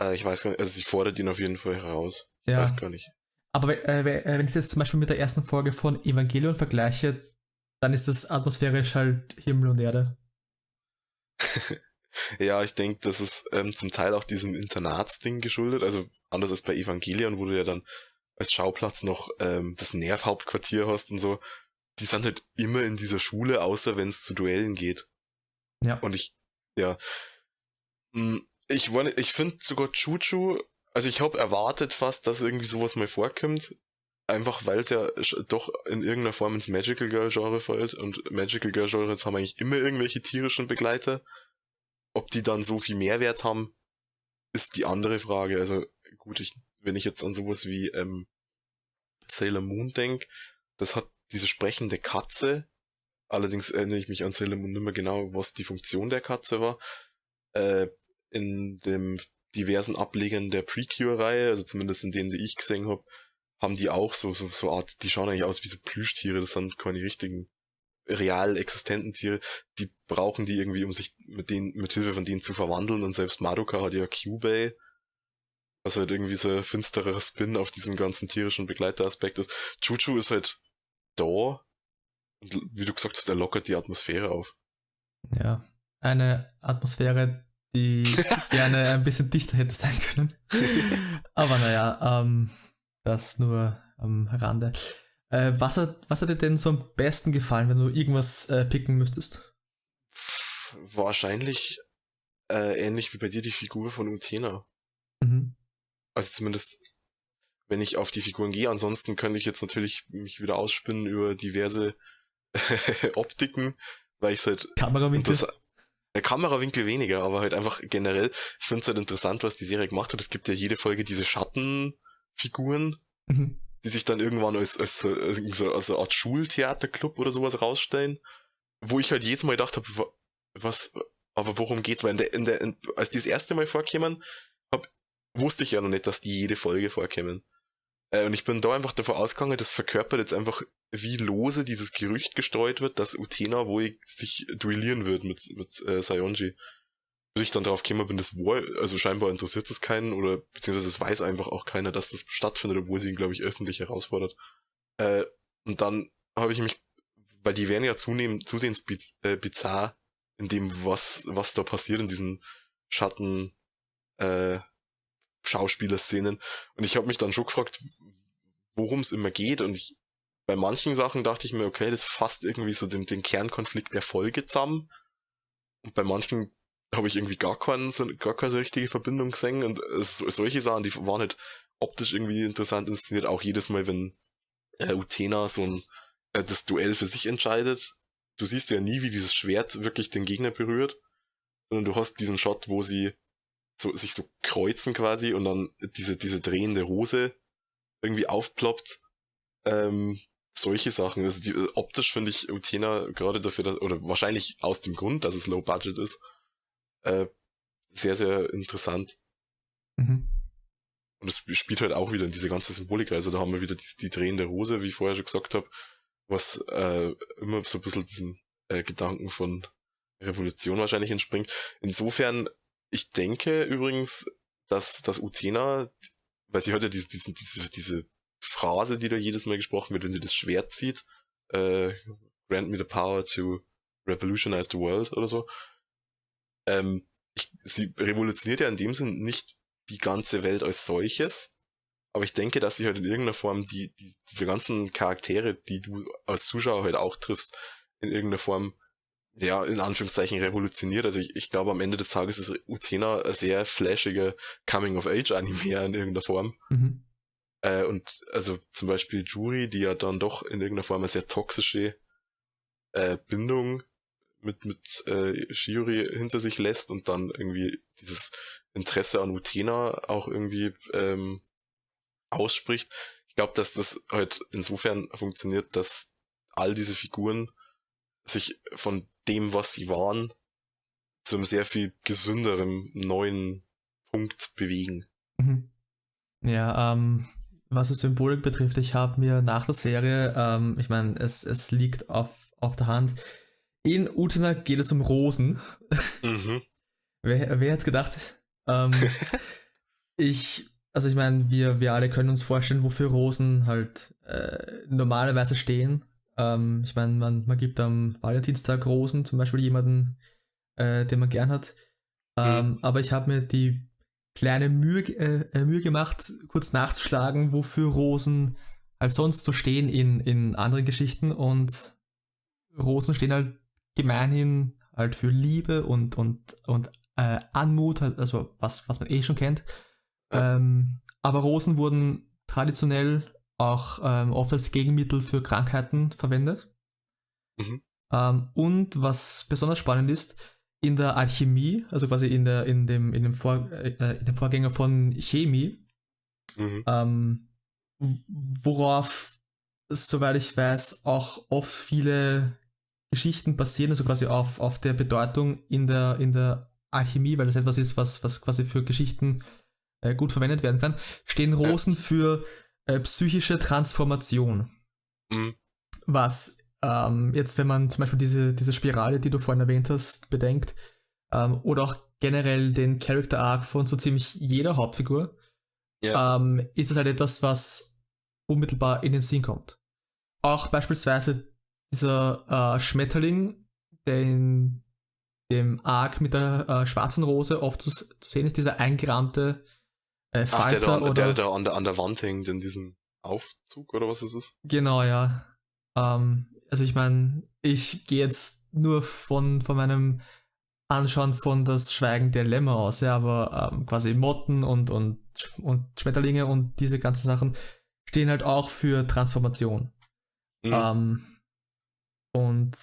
Speaker 1: Äh, ich weiß gar nicht, also sie fordert ihn auf jeden Fall heraus. Ja. Ich weiß gar nicht.
Speaker 2: Aber äh, wenn ich es jetzt zum Beispiel mit der ersten Folge von Evangelion vergleiche, dann ist das atmosphärisch halt Himmel und Erde. *laughs*
Speaker 1: ja, ich denke, das ist ähm, zum Teil auch diesem Internatsding geschuldet. Also anders als bei Evangelion, wo du ja dann als Schauplatz noch ähm, das Nervhauptquartier hast und so. Die sind halt immer in dieser Schule, außer wenn es zu Duellen geht. Ja. Und ich, ja. Hm, ich, ich finde sogar Chuchu, also ich habe erwartet fast, dass irgendwie sowas mal vorkommt. Einfach weil es ja doch in irgendeiner Form ins Magical Girl Genre fällt und Magical Girl Genres haben eigentlich immer irgendwelche tierischen Begleiter. Ob die dann so viel Mehrwert haben, ist die andere Frage. Also gut, ich, wenn ich jetzt an sowas wie ähm, Sailor Moon denke, das hat diese sprechende Katze. Allerdings erinnere ich mich an Sailor Moon nicht mehr genau, was die Funktion der Katze war. Äh, in dem diversen Ablegern der Precure-Reihe, also zumindest in denen, die ich gesehen habe, haben die auch so, so, so Art, die schauen eigentlich aus wie so Plüschtiere, das sind keine richtigen real existenten Tiere, die brauchen die irgendwie, um sich mit denen, mit Hilfe von denen zu verwandeln und selbst Madoka hat ja Cubase, was halt irgendwie so ein finsterer Spin auf diesen ganzen tierischen Begleiteraspekt ist. Chuchu ist halt da und wie du gesagt hast, er lockert die Atmosphäre auf.
Speaker 2: Ja, eine Atmosphäre, die *laughs* gerne ein bisschen dichter hätte sein können. *laughs* Aber naja, ähm, das nur am Rande. Äh, was, hat, was hat dir denn so am besten gefallen, wenn du irgendwas äh, picken müsstest?
Speaker 1: Wahrscheinlich äh, ähnlich wie bei dir die Figur von Utena. Mhm. Also zumindest, wenn ich auf die Figuren gehe. Ansonsten könnte ich jetzt natürlich mich wieder ausspinnen über diverse *laughs* Optiken, weil ich halt.
Speaker 2: Kamerawinkel?
Speaker 1: Der Kamerawinkel weniger, aber halt einfach generell. Ich finde es halt interessant, was die Serie gemacht hat. Es gibt ja jede Folge diese Schattenfiguren. Mhm die sich dann irgendwann als, als, als, als eine Art Schultheaterclub oder sowas rausstellen, wo ich halt jedes Mal gedacht habe, was, aber worum geht's? Weil in der, in der, in, als die das erste Mal vorkämen, hab, wusste ich ja noch nicht, dass die jede Folge vorkämen. Äh, und ich bin da einfach davon ausgegangen, das verkörpert jetzt einfach, wie lose dieses Gerücht gestreut wird, dass Utena wohl sich duellieren wird mit, mit äh, Sayonji ich dann drauf gekommen bin, das war, also scheinbar interessiert das keinen oder beziehungsweise es weiß einfach auch keiner, dass das stattfindet, obwohl sie ihn, glaube ich, öffentlich herausfordert. Äh, und dann habe ich mich, weil die werden ja zunehmend, zusehends biz äh, bizarr in dem, was, was da passiert in diesen Schatten, äh, Schauspielerszenen. Und ich habe mich dann schon gefragt, worum es immer geht. Und ich, bei manchen Sachen dachte ich mir, okay, das fasst irgendwie so den, den Kernkonflikt der Folge zusammen. Und bei manchen habe ich irgendwie gar, keinen, so, gar keine richtige Verbindung gesehen und es, solche Sachen, die waren nicht optisch irgendwie interessant inszeniert, auch jedes Mal, wenn äh, Utena so ein äh, das Duell für sich entscheidet. Du siehst ja nie, wie dieses Schwert wirklich den Gegner berührt, sondern du hast diesen Shot, wo sie so, sich so kreuzen quasi und dann diese, diese drehende Rose irgendwie aufploppt. Ähm, solche Sachen. Also die, optisch finde ich Utena gerade dafür, dass, oder wahrscheinlich aus dem Grund, dass es Low Budget ist, äh, sehr, sehr interessant. Mhm. Und es spielt halt auch wieder in diese ganze Symbolik. Also da haben wir wieder die, die drehende Rose, wie ich vorher schon gesagt habe, was äh, immer so ein bisschen diesem äh, Gedanken von Revolution wahrscheinlich entspringt. Insofern, ich denke übrigens, dass das Utena, weil sie hört ja diese, diese, diese, diese Phrase, die da jedes Mal gesprochen wird, wenn sie das Schwert zieht, äh, grant me the power to revolutionize the world oder so, ähm, ich, sie revolutioniert ja in dem Sinn nicht die ganze Welt als solches, aber ich denke, dass sie halt in irgendeiner Form die, die, diese ganzen Charaktere, die du als Zuschauer halt auch triffst, in irgendeiner Form, ja, in Anführungszeichen revolutioniert. Also ich, ich glaube, am Ende des Tages ist Utena ein sehr flashiger Coming-of-Age-Anime in irgendeiner Form. Mhm. Äh, und also zum Beispiel Juri, die ja dann doch in irgendeiner Form eine sehr toxische äh, Bindung mit, mit äh, Shiori hinter sich lässt und dann irgendwie dieses Interesse an Utena auch irgendwie ähm, ausspricht. Ich glaube, dass das halt insofern funktioniert, dass all diese Figuren sich von dem, was sie waren, zu einem sehr viel gesünderen neuen Punkt bewegen.
Speaker 2: Mhm. Ja, ähm, was die Symbolik betrifft, ich habe mir nach der Serie, ähm, ich meine, es, es liegt auf, auf der Hand, in Utena geht es um Rosen. Mhm. *laughs* wer, wer hätte gedacht? Ähm, *laughs* ich, also ich meine, wir, wir alle können uns vorstellen, wofür Rosen halt äh, normalerweise stehen. Ähm, ich meine, man, man gibt am Valentinstag Rosen, zum Beispiel jemanden, äh, den man gern hat. Ähm, mhm. Aber ich habe mir die kleine Mühe, äh, äh, Mühe gemacht, kurz nachzuschlagen, wofür Rosen halt sonst so stehen in, in anderen Geschichten. Und Rosen stehen halt gemeinhin halt für Liebe und, und, und äh, Anmut, halt, also was, was man eh schon kennt. Ähm, aber Rosen wurden traditionell auch ähm, oft als Gegenmittel für Krankheiten verwendet. Mhm. Ähm, und was besonders spannend ist, in der Alchemie, also quasi in, der, in, dem, in, dem, Vor, äh, in dem Vorgänger von Chemie, mhm. ähm, worauf, soweit ich weiß, auch oft viele Geschichten basieren, also quasi auf, auf der Bedeutung in der, in der Alchemie, weil das etwas ist, was, was quasi für Geschichten äh, gut verwendet werden kann, stehen Rosen für äh, psychische Transformation. Mhm. Was ähm, jetzt, wenn man zum Beispiel diese, diese Spirale, die du vorhin erwähnt hast, bedenkt, ähm, oder auch generell den Character Arc von so ziemlich jeder Hauptfigur, yeah. ähm, ist das halt etwas, was unmittelbar in den Sinn kommt. Auch beispielsweise dieser äh, Schmetterling, der in dem Arc mit der äh, schwarzen Rose oft zu, zu, sehen ist, dieser eingerahmte
Speaker 1: äh, Falter. Ach, der, da, oder, der da an der, an der Wand hängt, in diesem Aufzug oder was ist es?
Speaker 2: Genau, ja. Ähm, also ich meine, ich gehe jetzt nur von, von meinem Anschauen von das Schweigen der Lämmer aus, ja, aber ähm, quasi Motten und, und, und Schmetterlinge und diese ganzen Sachen stehen halt auch für Transformation. Mhm. Ähm, und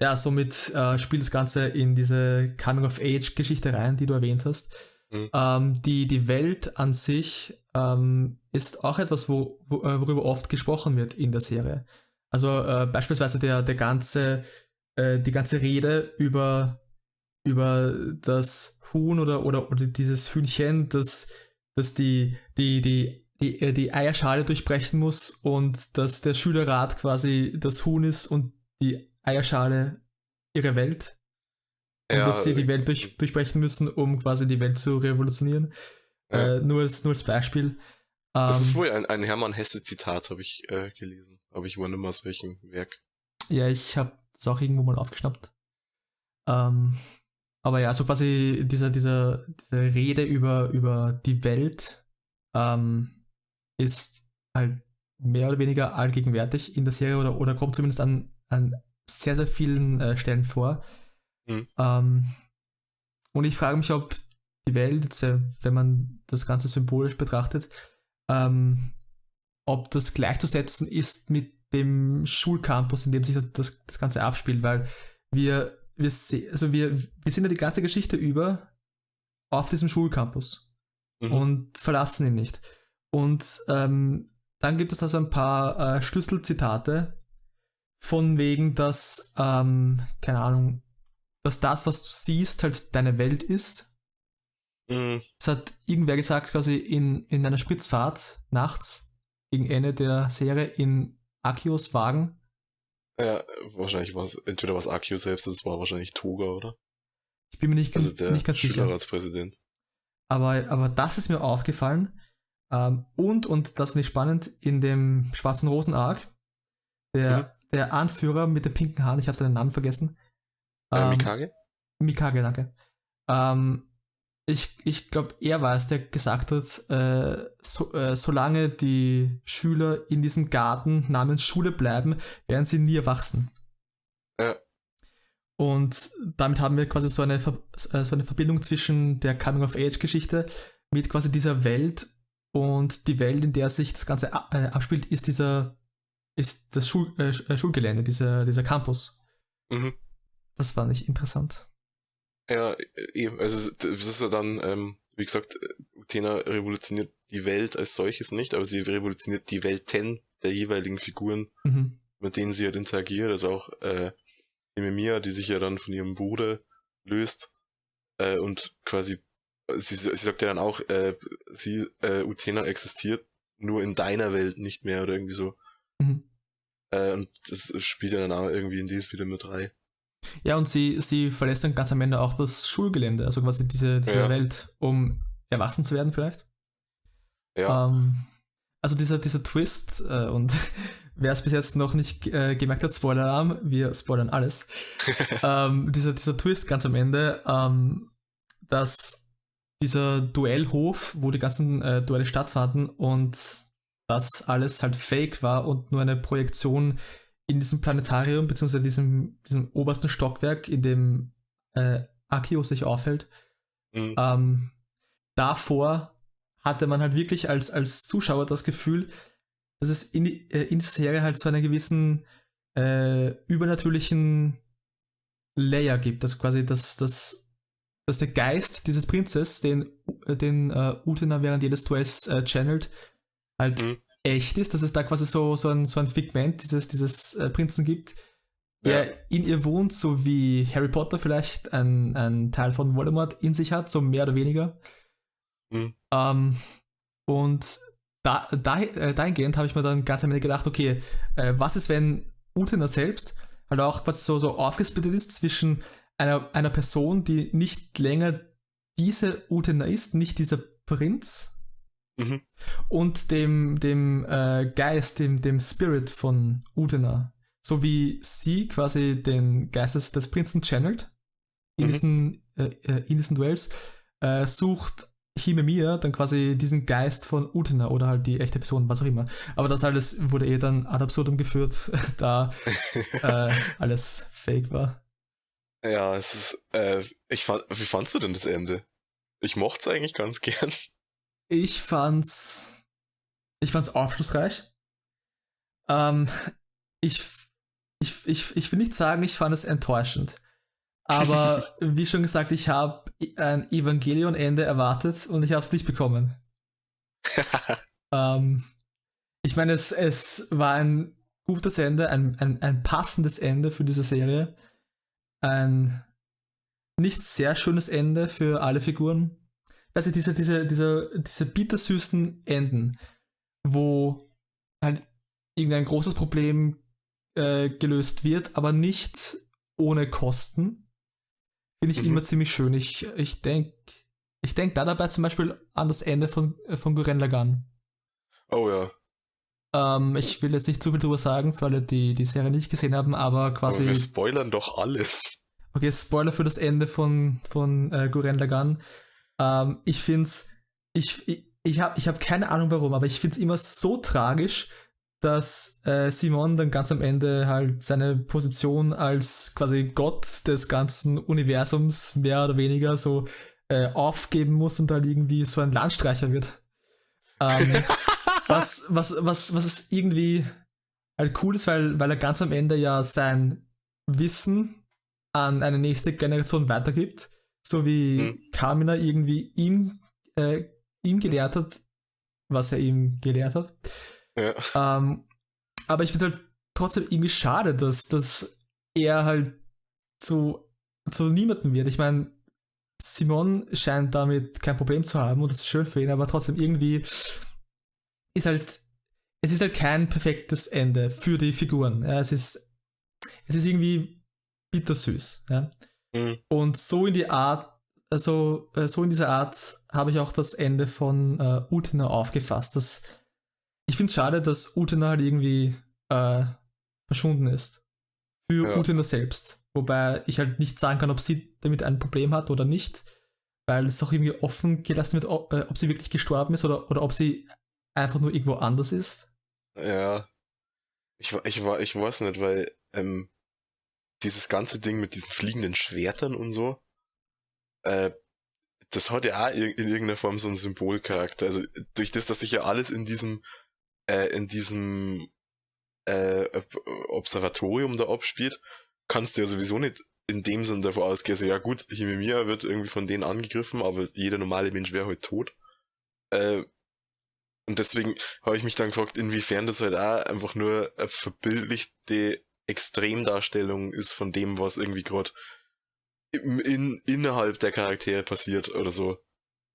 Speaker 2: ja, somit äh, spielt das Ganze in diese Coming-of-Age-Geschichte rein, die du erwähnt hast. Mhm. Ähm, die, die Welt an sich ähm, ist auch etwas, wo, wo, äh, worüber oft gesprochen wird in der Serie. Also äh, beispielsweise der, der ganze, äh, die ganze Rede über, über das Huhn oder, oder, oder dieses Hühnchen, das, das die, die, die, die, äh, die Eierschale durchbrechen muss und dass der Schülerrat quasi das Huhn ist und die Eierschale ihre Welt. Und ja, dass sie die Welt durch, durchbrechen müssen, um quasi die Welt zu revolutionieren. Ja. Äh, nur, als, nur als Beispiel.
Speaker 1: Das ist ähm, wohl ein, ein Hermann Hesse-Zitat, habe ich äh, gelesen. Aber ich wundere mal aus welchem Werk.
Speaker 2: Ja, ich habe es auch irgendwo mal aufgeschnappt. Ähm, aber ja, so quasi diese, diese, diese Rede über, über die Welt ähm, ist halt mehr oder weniger allgegenwärtig in der Serie oder, oder kommt zumindest an, an sehr, sehr vielen äh, Stellen vor. Mhm. Ähm, und ich frage mich, ob die Welt, wenn man das Ganze symbolisch betrachtet, ähm, ob das gleichzusetzen ist mit dem Schulcampus, in dem sich das, das, das Ganze abspielt, weil wir, wir, also wir, wir sind ja die ganze Geschichte über auf diesem Schulcampus mhm. und verlassen ihn nicht. Und ähm, dann gibt es also ein paar äh, Schlüsselzitate von wegen, dass, ähm, keine Ahnung, dass das, was du siehst, halt deine Welt ist. Mhm. Das hat irgendwer gesagt, quasi in, in einer Spritzfahrt nachts gegen Ende der Serie in Akios Wagen.
Speaker 1: Ja, wahrscheinlich war es entweder was Akio selbst, das war wahrscheinlich Toga, oder?
Speaker 2: Ich bin mir nicht, also der nicht ganz sicher.
Speaker 1: Präsident.
Speaker 2: Aber, aber das ist mir aufgefallen. Ähm, und, und das finde ich spannend, in dem Schwarzen Rosen Arc, der, mhm. der Anführer mit den pinken Haaren, ich habe seinen Namen vergessen.
Speaker 1: Äh, ähm, Mikage?
Speaker 2: Mikage, danke. Ähm, ich, ich glaube, er war es, der gesagt hat, äh, so, äh, solange die Schüler in diesem Garten namens Schule bleiben, werden sie nie erwachsen. Ja. Und damit haben wir quasi so eine, äh, so eine Verbindung zwischen der Coming-of-Age-Geschichte mit quasi dieser Welt und die Welt, in der sich das Ganze äh, abspielt, ist dieser, ist das Schul, äh, äh, Schulgelände, dieser, dieser Campus. Mhm. das fand ich interessant.
Speaker 1: Ja, eben. Also das ist ja dann, ähm, wie gesagt, Utena revolutioniert die Welt als solches nicht, aber sie revolutioniert die Welten der jeweiligen Figuren,
Speaker 2: Mhm.
Speaker 1: mit denen sie halt interagiert. Also auch äh, Mia, die sich ja dann von ihrem Bruder löst äh, und quasi, sie, sie sagt ja dann auch, äh, sie, äh, Utena existiert nur in deiner Welt nicht mehr oder irgendwie so.
Speaker 2: Mhm.
Speaker 1: Äh, und das spielt ja dann auch irgendwie in dies wieder mit rein.
Speaker 2: Ja, und sie, sie verlässt dann ganz am Ende auch das Schulgelände, also quasi diese, diese
Speaker 1: Ja.
Speaker 2: Welt, um erwachsen zu werden vielleicht.
Speaker 1: Ja,
Speaker 2: Ähm, also dieser, dieser Twist, äh, und *laughs* wer es bis jetzt noch nicht äh, gemerkt hat, Spoiler-Alarm, wir spoilern alles. *laughs* ähm, dieser, dieser Twist ganz am Ende, ähm, dass dieser Duellhof, wo die ganzen äh, Duelle stattfanden und das alles halt fake war und nur eine Projektion in diesem Planetarium, beziehungsweise diesem, diesem obersten Stockwerk, in dem äh, Akio sich aufhält.
Speaker 1: mhm.
Speaker 2: Ähm, davor hatte man halt wirklich als, als Zuschauer das Gefühl, dass es in, äh, in dieser Serie halt so einen gewissen äh, übernatürlichen Layer gibt. Also quasi, dass, dass, dass der Geist dieses Prinzes, den, den äh, Utena während jedes Duells äh, channelt, halt
Speaker 1: Mhm.
Speaker 2: echt ist, dass es da quasi so, so, ein, so ein Figment dieses, dieses äh, Prinzen gibt, der
Speaker 1: Ja.
Speaker 2: in ihr wohnt, so wie Harry Potter vielleicht ein, ein Teil von Voldemort in sich hat, so mehr oder weniger.
Speaker 1: Mhm.
Speaker 2: Ähm, und da, da, äh, dahingehend habe ich mir dann ganz am Ende gedacht, okay, äh, was ist, wenn Utena selbst halt auch quasi so, so aufgesplittet ist zwischen einer, einer Person, die nicht länger diese Utena ist, nicht dieser Prinz,
Speaker 1: Mhm.
Speaker 2: und dem, dem äh, Geist, dem, dem Spirit von Udena. So wie sie quasi den Geist des, des Prinzen channelt in,
Speaker 1: Mhm.
Speaker 2: diesen, äh, äh, in diesen Duells, äh, sucht Himemia dann quasi diesen Geist von Utena oder halt die echte Person, was auch immer. Aber das alles wurde eh dann ad absurdum geführt, *laughs* da äh, *laughs* alles fake war.
Speaker 1: Ja, es ist, äh, ich fand, wie fandst du denn das Ende? Ich mochte es eigentlich ganz *laughs* gern.
Speaker 2: Ich fand's. Ich fand's aufschlussreich. Ähm, ich, ich, ich, ich will nicht sagen, ich fand es enttäuschend. Aber *laughs* wie schon gesagt, ich habe ein Evangelion-Ende erwartet und ich habe es nicht bekommen. *laughs* Ähm, ich meine, es, es war ein gutes Ende, ein, ein, ein passendes Ende für diese Serie. Ein nicht sehr schönes Ende für alle Figuren. Also diese, diese, diese, diese bittersüßen Enden, wo halt irgendein großes Problem äh, gelöst wird, aber nicht ohne Kosten, finde ich
Speaker 1: Mhm.
Speaker 2: immer ziemlich schön. Ich, ich denke ich denk da dabei zum Beispiel an das Ende von, äh, von Gurren Lagann.
Speaker 1: oh ja.
Speaker 2: Ähm, ich will jetzt nicht zu viel drüber sagen, für alle, die die Serie nicht gesehen haben, aber
Speaker 1: Aber
Speaker 2: quasi.
Speaker 1: wir spoilern doch alles.
Speaker 2: Okay, Spoiler für das Ende von, von äh, Gurren Lagann. Ähm, ich find's, ich, ich, ich habe ich hab keine Ahnung warum, aber ich find's immer so tragisch, dass äh, Simon dann ganz am Ende halt seine Position als quasi Gott des ganzen Universums mehr oder weniger so äh, aufgeben muss und halt irgendwie so ein Landstreicher wird. Ähm, was, was, was, was ist irgendwie halt cool ist, weil, weil er ganz am Ende ja sein Wissen an eine nächste Generation weitergibt, so wie
Speaker 1: Mhm.
Speaker 2: Kamina irgendwie ihm, äh, ihm gelehrt hat, was er ihm gelehrt hat.
Speaker 1: Ja.
Speaker 2: Ähm, aber ich finde es halt trotzdem irgendwie schade, dass, dass er halt zu, zu niemandem wird. Ich meine, Simon scheint damit kein Problem zu haben und das ist schön für ihn, aber trotzdem irgendwie ist halt, es ist halt kein perfektes Ende für die Figuren. Ja, es ist, es ist irgendwie bittersüß. Ja.
Speaker 1: Mhm.
Speaker 2: Und so in die Art, also äh, so in dieser Art habe ich auch das Ende von äh, Utena aufgefasst. Dass, ich finde es schade, dass Utena halt irgendwie äh, verschwunden ist. Für
Speaker 1: Ja.
Speaker 2: Utena selbst. Wobei ich halt nicht sagen kann, ob sie damit ein Problem hat oder nicht. Weil es auch irgendwie offen gelassen wird, ob, äh, ob sie wirklich gestorben ist oder, oder ob sie einfach nur irgendwo anders ist.
Speaker 1: Ja. Ich, ich, ich weiß nicht, weil ähm, dieses ganze Ding mit diesen fliegenden Schwertern und so, äh, das hat ja auch in irgendeiner Form so einen Symbolcharakter. Also durch das, dass sich ja alles in diesem, äh, in diesem äh, Ob- Observatorium da abspielt, kannst du ja sowieso nicht in dem Sinn davor ausgehe, also ja gut, Himemia wird irgendwie von denen angegriffen, aber jeder normale Mensch wäre halt tot. Äh, und deswegen habe ich mich dann gefragt, inwiefern das halt auch einfach nur eine verbildlichte Extremdarstellung ist von dem, was irgendwie gerade in, innerhalb der Charaktere passiert oder so.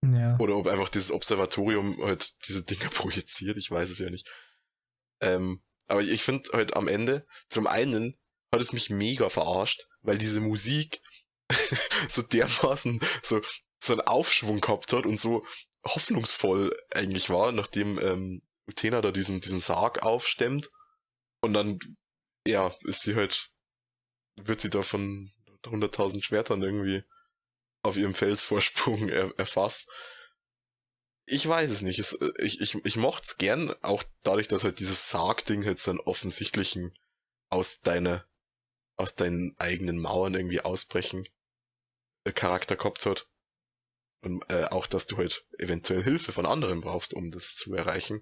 Speaker 2: Ja.
Speaker 1: Oder ob einfach dieses Observatorium halt diese Dinge *laughs* projiziert, ich weiß es ja nicht. Ähm, aber ich finde halt am Ende, zum einen hat es mich mega verarscht, weil diese Musik *laughs* so dermaßen so, so einen Aufschwung gehabt hat und so hoffnungsvoll eigentlich war, nachdem ähm, Utena da diesen, diesen Sarg aufstemmt. Und dann, ja, ist sie halt, wird sie da von 100.000 Schwertern irgendwie auf ihrem Felsvorsprung er, erfasst. Ich weiß es nicht. Es, ich, ich, ich mochte es gern, auch dadurch, dass halt dieses Sarg-Ding halt so einen offensichtlichen aus deiner, aus deinen eigenen Mauern irgendwie ausbrechen äh, Charakter gehabt hat. Und äh, auch, dass du halt eventuell Hilfe von anderen brauchst, um das zu erreichen.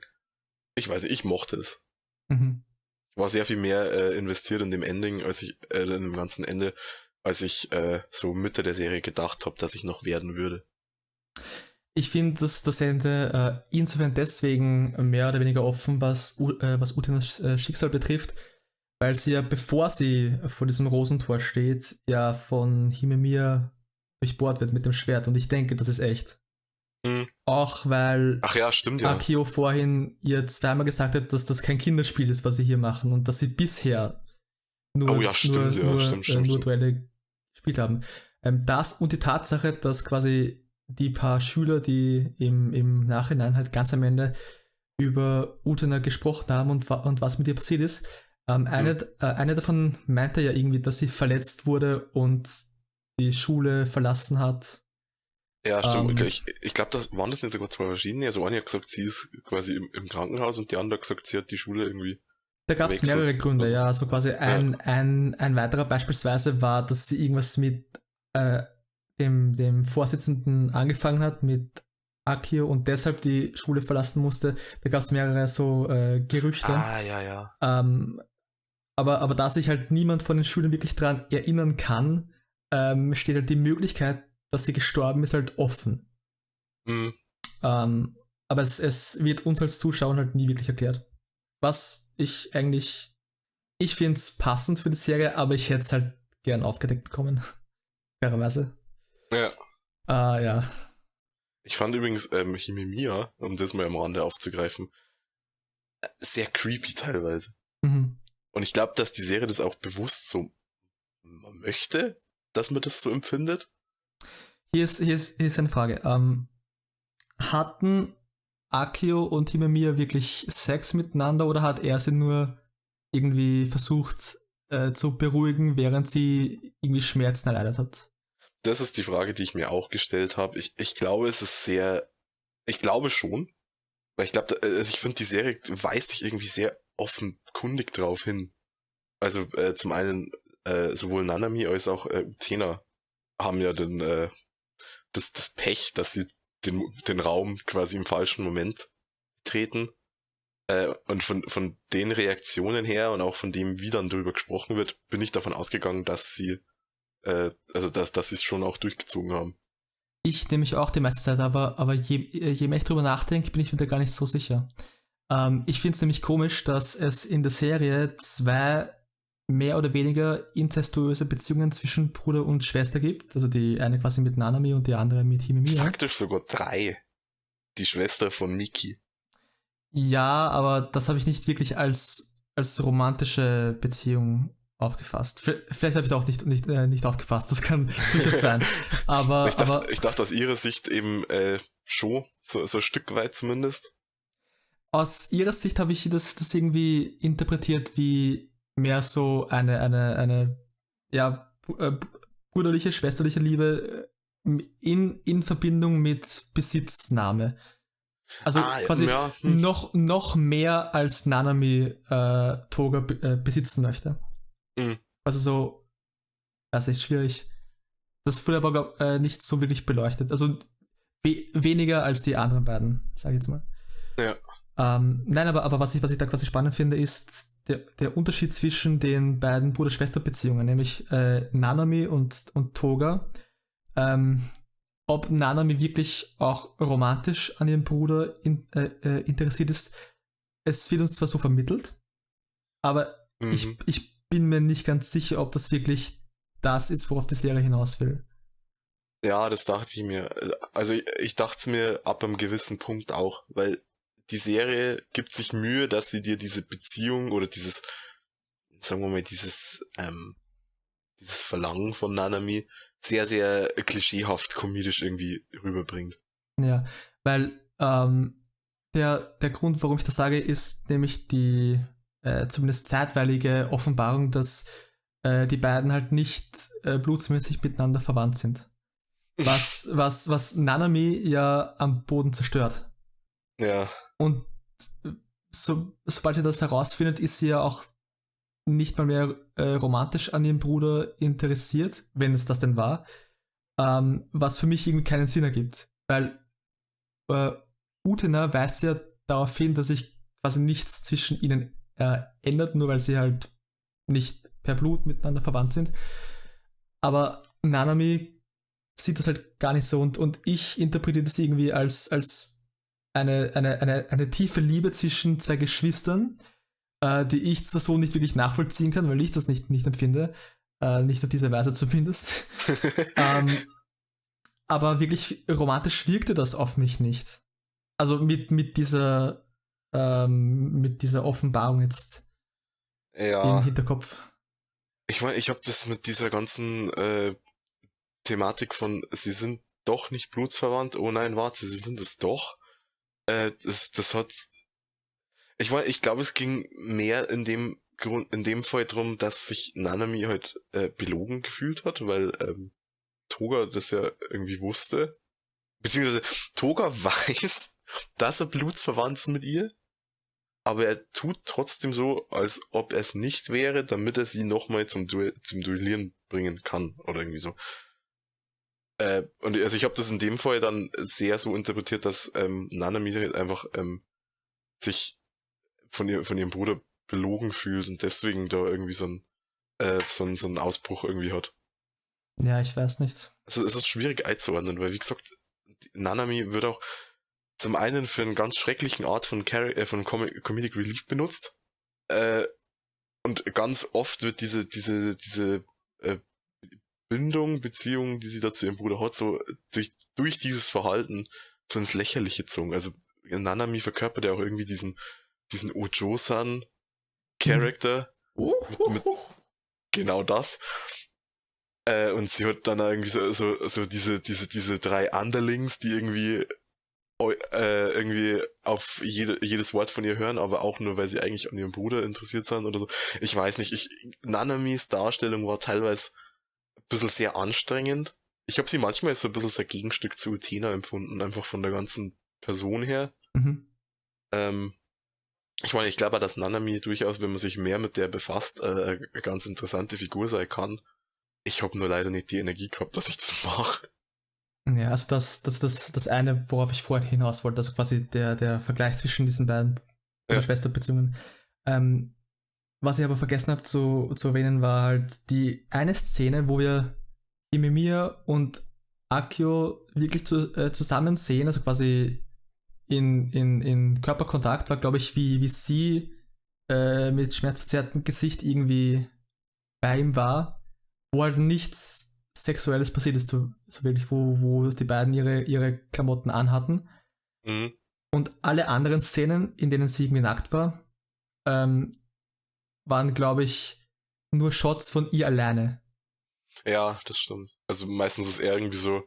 Speaker 1: Ich weiß ich mochte es.
Speaker 2: Mhm.
Speaker 1: Ich war sehr viel mehr äh, investiert in dem Ending, als ich, äh, in dem ganzen Ende, als ich äh, so Mitte der Serie gedacht habe, dass ich noch werden würde.
Speaker 2: Ich finde, dass das Ende äh, insofern deswegen mehr oder weniger offen, was, äh, was Utinas äh, Schicksal betrifft, weil sie ja, bevor sie vor diesem Rosentor steht, ja von Himemir durchbohrt wird mit dem Schwert. Und ich denke, das ist echt.
Speaker 1: Hm.
Speaker 2: Auch weil
Speaker 1: Ach ja, stimmt ja.
Speaker 2: Akio vorhin ihr zweimal gesagt hat, dass das kein Kinderspiel ist, was sie hier machen und dass sie bisher nur,
Speaker 1: Oh ja, stimmt,
Speaker 2: nur,
Speaker 1: ja,
Speaker 2: nur,
Speaker 1: stimmt,
Speaker 2: äh, nur. Duelle gespielt haben. Ähm, das und die Tatsache, dass quasi die paar Schüler, die im, im Nachhinein halt ganz am Ende über Utena gesprochen haben und, und was mit ihr passiert ist. Ähm, eine, äh, eine davon meinte ja irgendwie, dass sie verletzt wurde und die Schule verlassen hat.
Speaker 1: Ja, stimmt.
Speaker 2: Ähm,
Speaker 1: ich ich glaube, das waren das nicht sogar zwei verschiedene. Also eine hat gesagt, sie ist quasi im, im Krankenhaus und die andere hat gesagt, sie hat die Schule irgendwie.
Speaker 2: Da gab es mehrere Gründe,
Speaker 1: Also-
Speaker 2: ja. Also quasi ein, ein, ein weiterer beispielsweise war, dass sie irgendwas mit äh, dem, dem Vorsitzenden angefangen hat, mit Akio und deshalb die Schule verlassen musste. Da gab es mehrere so äh, Gerüchte.
Speaker 1: Ah, ja, ja.
Speaker 2: Ähm, aber, aber da sich halt niemand von den Schülern wirklich dran erinnern kann, ähm, steht halt die Möglichkeit, dass sie gestorben ist, halt offen.
Speaker 1: Hm.
Speaker 2: Ähm, aber es, es wird uns als Zuschauern halt nie wirklich erklärt. Was ich eigentlich, ich finde es passend für die Serie, aber ich hätte es halt gern aufgedeckt bekommen. *laughs* Fairerweise.
Speaker 1: Ja.
Speaker 2: Ah, ja.
Speaker 1: Ich fand übrigens ähm, Himemiya, um das mal am Rande aufzugreifen, äh, sehr creepy teilweise.
Speaker 2: Mhm.
Speaker 1: Und ich glaube, dass die Serie das auch bewusst so möchte, dass man das so empfindet.
Speaker 2: Hier ist, hier ist, hier ist eine Frage. Ähm, hatten Akio und Himemiya wirklich Sex miteinander oder hat er sie nur irgendwie versucht äh, zu beruhigen, während sie irgendwie Schmerzen erleidet hat?
Speaker 1: Das ist die Frage, die ich mir auch gestellt habe. Ich, ich glaube, es ist sehr, ich glaube schon, weil ich glaube, also ich finde, die Serie weist sich irgendwie sehr offenkundig drauf hin. Also äh, zum einen äh, sowohl Nanami als auch äh, Utena haben ja den, äh, das, das Pech, dass sie den, den Raum quasi im falschen Moment treten. Äh, und von, von den Reaktionen her und auch von dem, wie dann drüber gesprochen wird, bin ich davon ausgegangen, dass sie äh, also dass, dass sie es schon auch durchgezogen haben.
Speaker 2: Ich nehme mich auch die meiste Zeit, aber, aber je, je mehr ich drüber nachdenke, bin ich mir da gar nicht so sicher. Ähm, ich finde es nämlich komisch, dass es in der Serie zwei mehr oder weniger inzestuöse Beziehungen zwischen Bruder und Schwester gibt. Also die eine quasi mit Nanami und die andere mit Himemiya.
Speaker 1: Faktisch sogar drei. Die Schwester von Miki.
Speaker 2: Ja, aber das habe ich nicht wirklich als, als romantische Beziehung aufgefasst. Vielleicht habe ich da auch nicht, nicht, äh, nicht aufgepasst, das kann durchaus sein. *laughs* Aber,
Speaker 1: ich, dachte,
Speaker 2: aber
Speaker 1: ich dachte aus ihrer Sicht eben äh, schon, so, so ein Stück weit zumindest.
Speaker 2: Aus ihrer Sicht habe ich das, das irgendwie interpretiert wie mehr so eine, eine, eine ja, äh, brüderliche, schwesterliche Liebe äh, in, in Verbindung mit Besitznahme. Also
Speaker 1: Ah,
Speaker 2: quasi
Speaker 1: ja, hm.
Speaker 2: noch, noch mehr als Nanami äh, Toga äh, besitzen möchte.
Speaker 1: Mhm.
Speaker 2: Also so, das ist schwierig. Das wurde aber glaub, äh, nicht so wirklich beleuchtet. Also we weniger als die anderen beiden, sage ich jetzt mal.
Speaker 1: Ja.
Speaker 2: Ähm, nein, aber, aber was, ich, was ich da quasi spannend finde, ist der, der Unterschied zwischen den beiden Bruder-Schwester-Beziehungen, nämlich äh, Nanami und, und Toga. Ähm, ob Nanami wirklich auch romantisch an ihrem Bruder in, äh, äh, interessiert ist, es wird uns zwar so vermittelt, aber mhm. ich, ich bin mir nicht ganz sicher, ob das wirklich das ist, worauf die Serie hinaus will.
Speaker 1: Ja, das dachte ich mir. Also ich, ich dachte es mir ab einem gewissen Punkt auch, weil die Serie gibt sich Mühe, dass sie dir diese Beziehung oder dieses, sagen wir mal, dieses, ähm, dieses Verlangen von Nanami sehr, sehr klischeehaft komedisch irgendwie rüberbringt.
Speaker 2: Ja, weil ähm, der, der Grund, warum ich das sage, ist nämlich die äh, zumindest zeitweilige Offenbarung, dass äh, die beiden halt nicht äh, blutsmäßig miteinander verwandt sind. Was, *laughs* was, was Nanami ja am Boden zerstört.
Speaker 1: Ja.
Speaker 2: Und so, sobald sie das herausfindet, ist sie ja auch nicht mal mehr äh, romantisch an ihrem Bruder interessiert, wenn es das denn war. Ähm, was für mich irgendwie keinen Sinn ergibt. Weil äh, Utena weist ja darauf hin, dass sich quasi nichts zwischen ihnen äh, ändert, nur weil sie halt nicht per Blut miteinander verwandt sind. Aber Nanami sieht das halt gar nicht so und, und ich interpretiere das irgendwie als, als eine, eine, eine, eine tiefe Liebe zwischen zwei Geschwistern, äh, die ich zwar so nicht wirklich nachvollziehen kann, weil ich das nicht, nicht empfinde, äh, nicht auf diese Weise zumindest. *laughs* ähm, aber wirklich romantisch wirkte das auf mich nicht. Also mit, mit dieser ähm, mit dieser Offenbarung jetzt ja. im Hinterkopf.
Speaker 1: Ich meine, ich habe das mit dieser ganzen äh, Thematik von, sie sind doch nicht blutsverwandt, oh nein, warte, sie sind es doch. Äh, das, das hat. Ich meine, ich glaube, es ging mehr in dem Grund, in dem Fall drum, dass sich Nanami halt äh, belogen gefühlt hat, weil ähm, Toga das ja irgendwie wusste. Beziehungsweise Toga *laughs* weiß, dass er blutsverwandt ist mit ihr, aber er tut trotzdem so, als ob er es nicht wäre, damit er sie nochmal zum, du zum Duellieren bringen kann oder irgendwie so. Äh, und also ich habe das in dem Fall dann sehr so interpretiert, dass ähm, Nanami halt einfach ähm, sich von, ihr, von ihrem Bruder belogen fühlt und deswegen da irgendwie so ein, äh, so ein, so ein Ausbruch irgendwie hat.
Speaker 2: Ja, ich weiß nicht.
Speaker 1: Also es ist schwierig einzuordnen, weil wie gesagt, Nanami wird auch zum einen für einen ganz schrecklichen Art von, Car äh, von Com Comedic Relief benutzt. Äh, und ganz oft wird diese, diese, diese äh, Bindung, Beziehung, die sie da zu ihrem Bruder hat, so durch, durch dieses Verhalten so ins Lächerliche gezogen. Also Nanami verkörpert ja auch irgendwie diesen, diesen Ojo-san Charakter. Mhm. Mit, mit, genau das. Äh, und sie hat dann irgendwie so, so, so diese, diese, diese drei Underlings, die irgendwie äh, irgendwie auf jede, jedes Wort von ihr hören, aber auch nur, weil sie eigentlich an ihrem Bruder interessiert sind oder so. Ich weiß nicht, ich, Nanamis Darstellung war teilweise bisschen sehr anstrengend. Ich habe sie manchmal so ein bisschen als Gegenstück zu Utina empfunden, einfach von der ganzen Person her. Mhm. Ähm, ich meine, ich glaube, dass Nanami durchaus, wenn man sich mehr mit der befasst, äh, eine ganz interessante Figur sein kann. Ich habe nur leider nicht die Energie gehabt, dass ich das *laughs* mache.
Speaker 2: Ja, also das, das das, das eine, worauf ich vorhin hinaus wollte, also quasi der, der Vergleich zwischen diesen beiden ja. Schwesterbeziehungen. Ähm, was ich aber vergessen habe zu, zu erwähnen, war halt die eine Szene, wo wir Imemir und Akio wirklich zu, äh, zusammen sehen, also quasi in, in, in Körperkontakt war, glaube ich, wie, wie sie äh, mit schmerzverzerrtem Gesicht irgendwie bei ihm war, wo halt nichts Sexuelles passiert ist, so, so wirklich, wo, wo die beiden ihre, ihre Klamotten anhatten. Mhm. Und alle anderen Szenen, in denen sie irgendwie nackt war, ähm, waren, glaube ich, nur Shots von ihr alleine.
Speaker 1: Ja, das stimmt. Also meistens ist er irgendwie so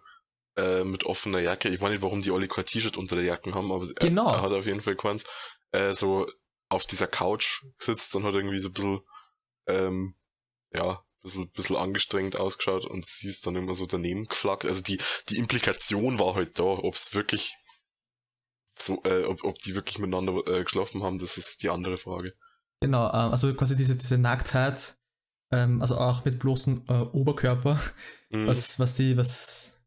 Speaker 1: äh, mit offener Jacke. Ich weiß nicht, warum die alle kein T-Shirt unter der Jacke haben, aber
Speaker 2: genau.
Speaker 1: er, er, hat auf jeden Fall keins. Äh, so auf dieser Couch sitzt und hat irgendwie so ein bisschen, ähm, ja, ein bisschen, bisschen angestrengt ausgeschaut und sie ist dann immer so daneben geflaggt. Also die, die Implikation war halt da, ob es wirklich so, äh, ob, ob die wirklich miteinander äh, geschlafen haben, das ist die andere Frage.
Speaker 2: Genau, ähm, also quasi diese, diese Nacktheit, ähm, also auch mit bloßem äh, Oberkörper, mhm. was, was die, was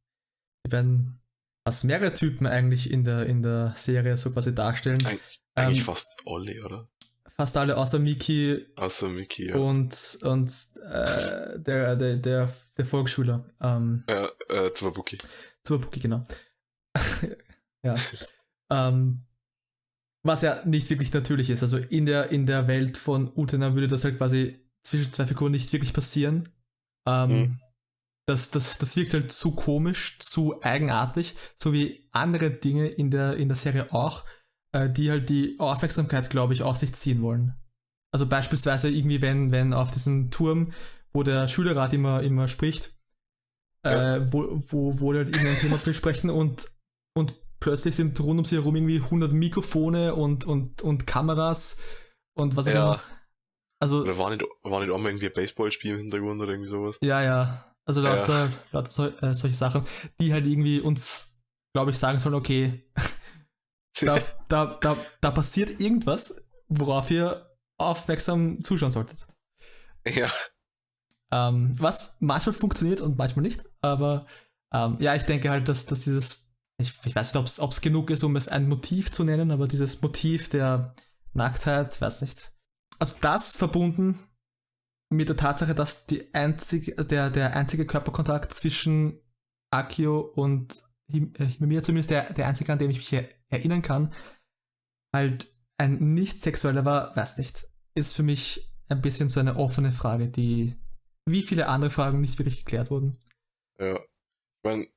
Speaker 2: die beiden, was mehrere Typen eigentlich in der, in der Serie so quasi darstellen.
Speaker 1: Eig eigentlich ähm, fast alle, oder?
Speaker 2: fast alle außer Miki
Speaker 1: Außer Mickey, ja.
Speaker 2: und, und äh, der, der, der, der Volksschüler. Ähm,
Speaker 1: äh, äh, Zwabuki.
Speaker 2: Zurbuki, genau. *laughs* ja. Ähm, was ja nicht wirklich natürlich ist. Also in der, in der Welt von Utena würde das halt quasi zwischen zwei Figuren nicht wirklich passieren. Ähm,
Speaker 1: Mhm.
Speaker 2: das, das, das wirkt halt zu komisch, zu eigenartig, so wie andere Dinge in der, in der Serie auch, äh, die halt die Aufmerksamkeit, glaube ich, auf sich ziehen wollen. Also beispielsweise irgendwie, wenn, wenn auf diesem Turm, wo der Schülerrat immer, immer spricht,
Speaker 1: Ja.
Speaker 2: äh, wo, wo, wo die halt irgendein Thema *laughs* besprechen und, und plötzlich sind rund um sie herum irgendwie 100 Mikrofone und, und, und Kameras und was auch
Speaker 1: Ja.
Speaker 2: immer. Also,
Speaker 1: Oder war nicht, war nicht auch mal irgendwie ein Baseballspiel im Hintergrund oder irgendwie sowas?
Speaker 2: ja, ja. Also lauter, lauter so, äh, solche Sachen, die halt irgendwie uns, glaube ich, sagen sollen, okay, *laughs* da, da, da, da passiert irgendwas, worauf ihr aufmerksam zuschauen solltet.
Speaker 1: ja.
Speaker 2: Ähm, was manchmal funktioniert und manchmal nicht, aber ähm, ja, ich denke halt, dass, dass dieses, ich, ich weiß nicht, ob es genug ist, um es ein Motiv zu nennen, aber dieses Motiv der Nacktheit, weiß nicht. Also das verbunden mit der Tatsache, dass die einzig, der, der einzige Körperkontakt zwischen Akio und Him- äh, Himemiya, zumindest der, der einzige, an dem ich mich er- erinnern kann, halt ein nicht sexueller war, weiß nicht, ist für mich ein bisschen so eine offene Frage, die wie viele andere Fragen nicht wirklich geklärt wurden.
Speaker 1: Ja. Ich meine,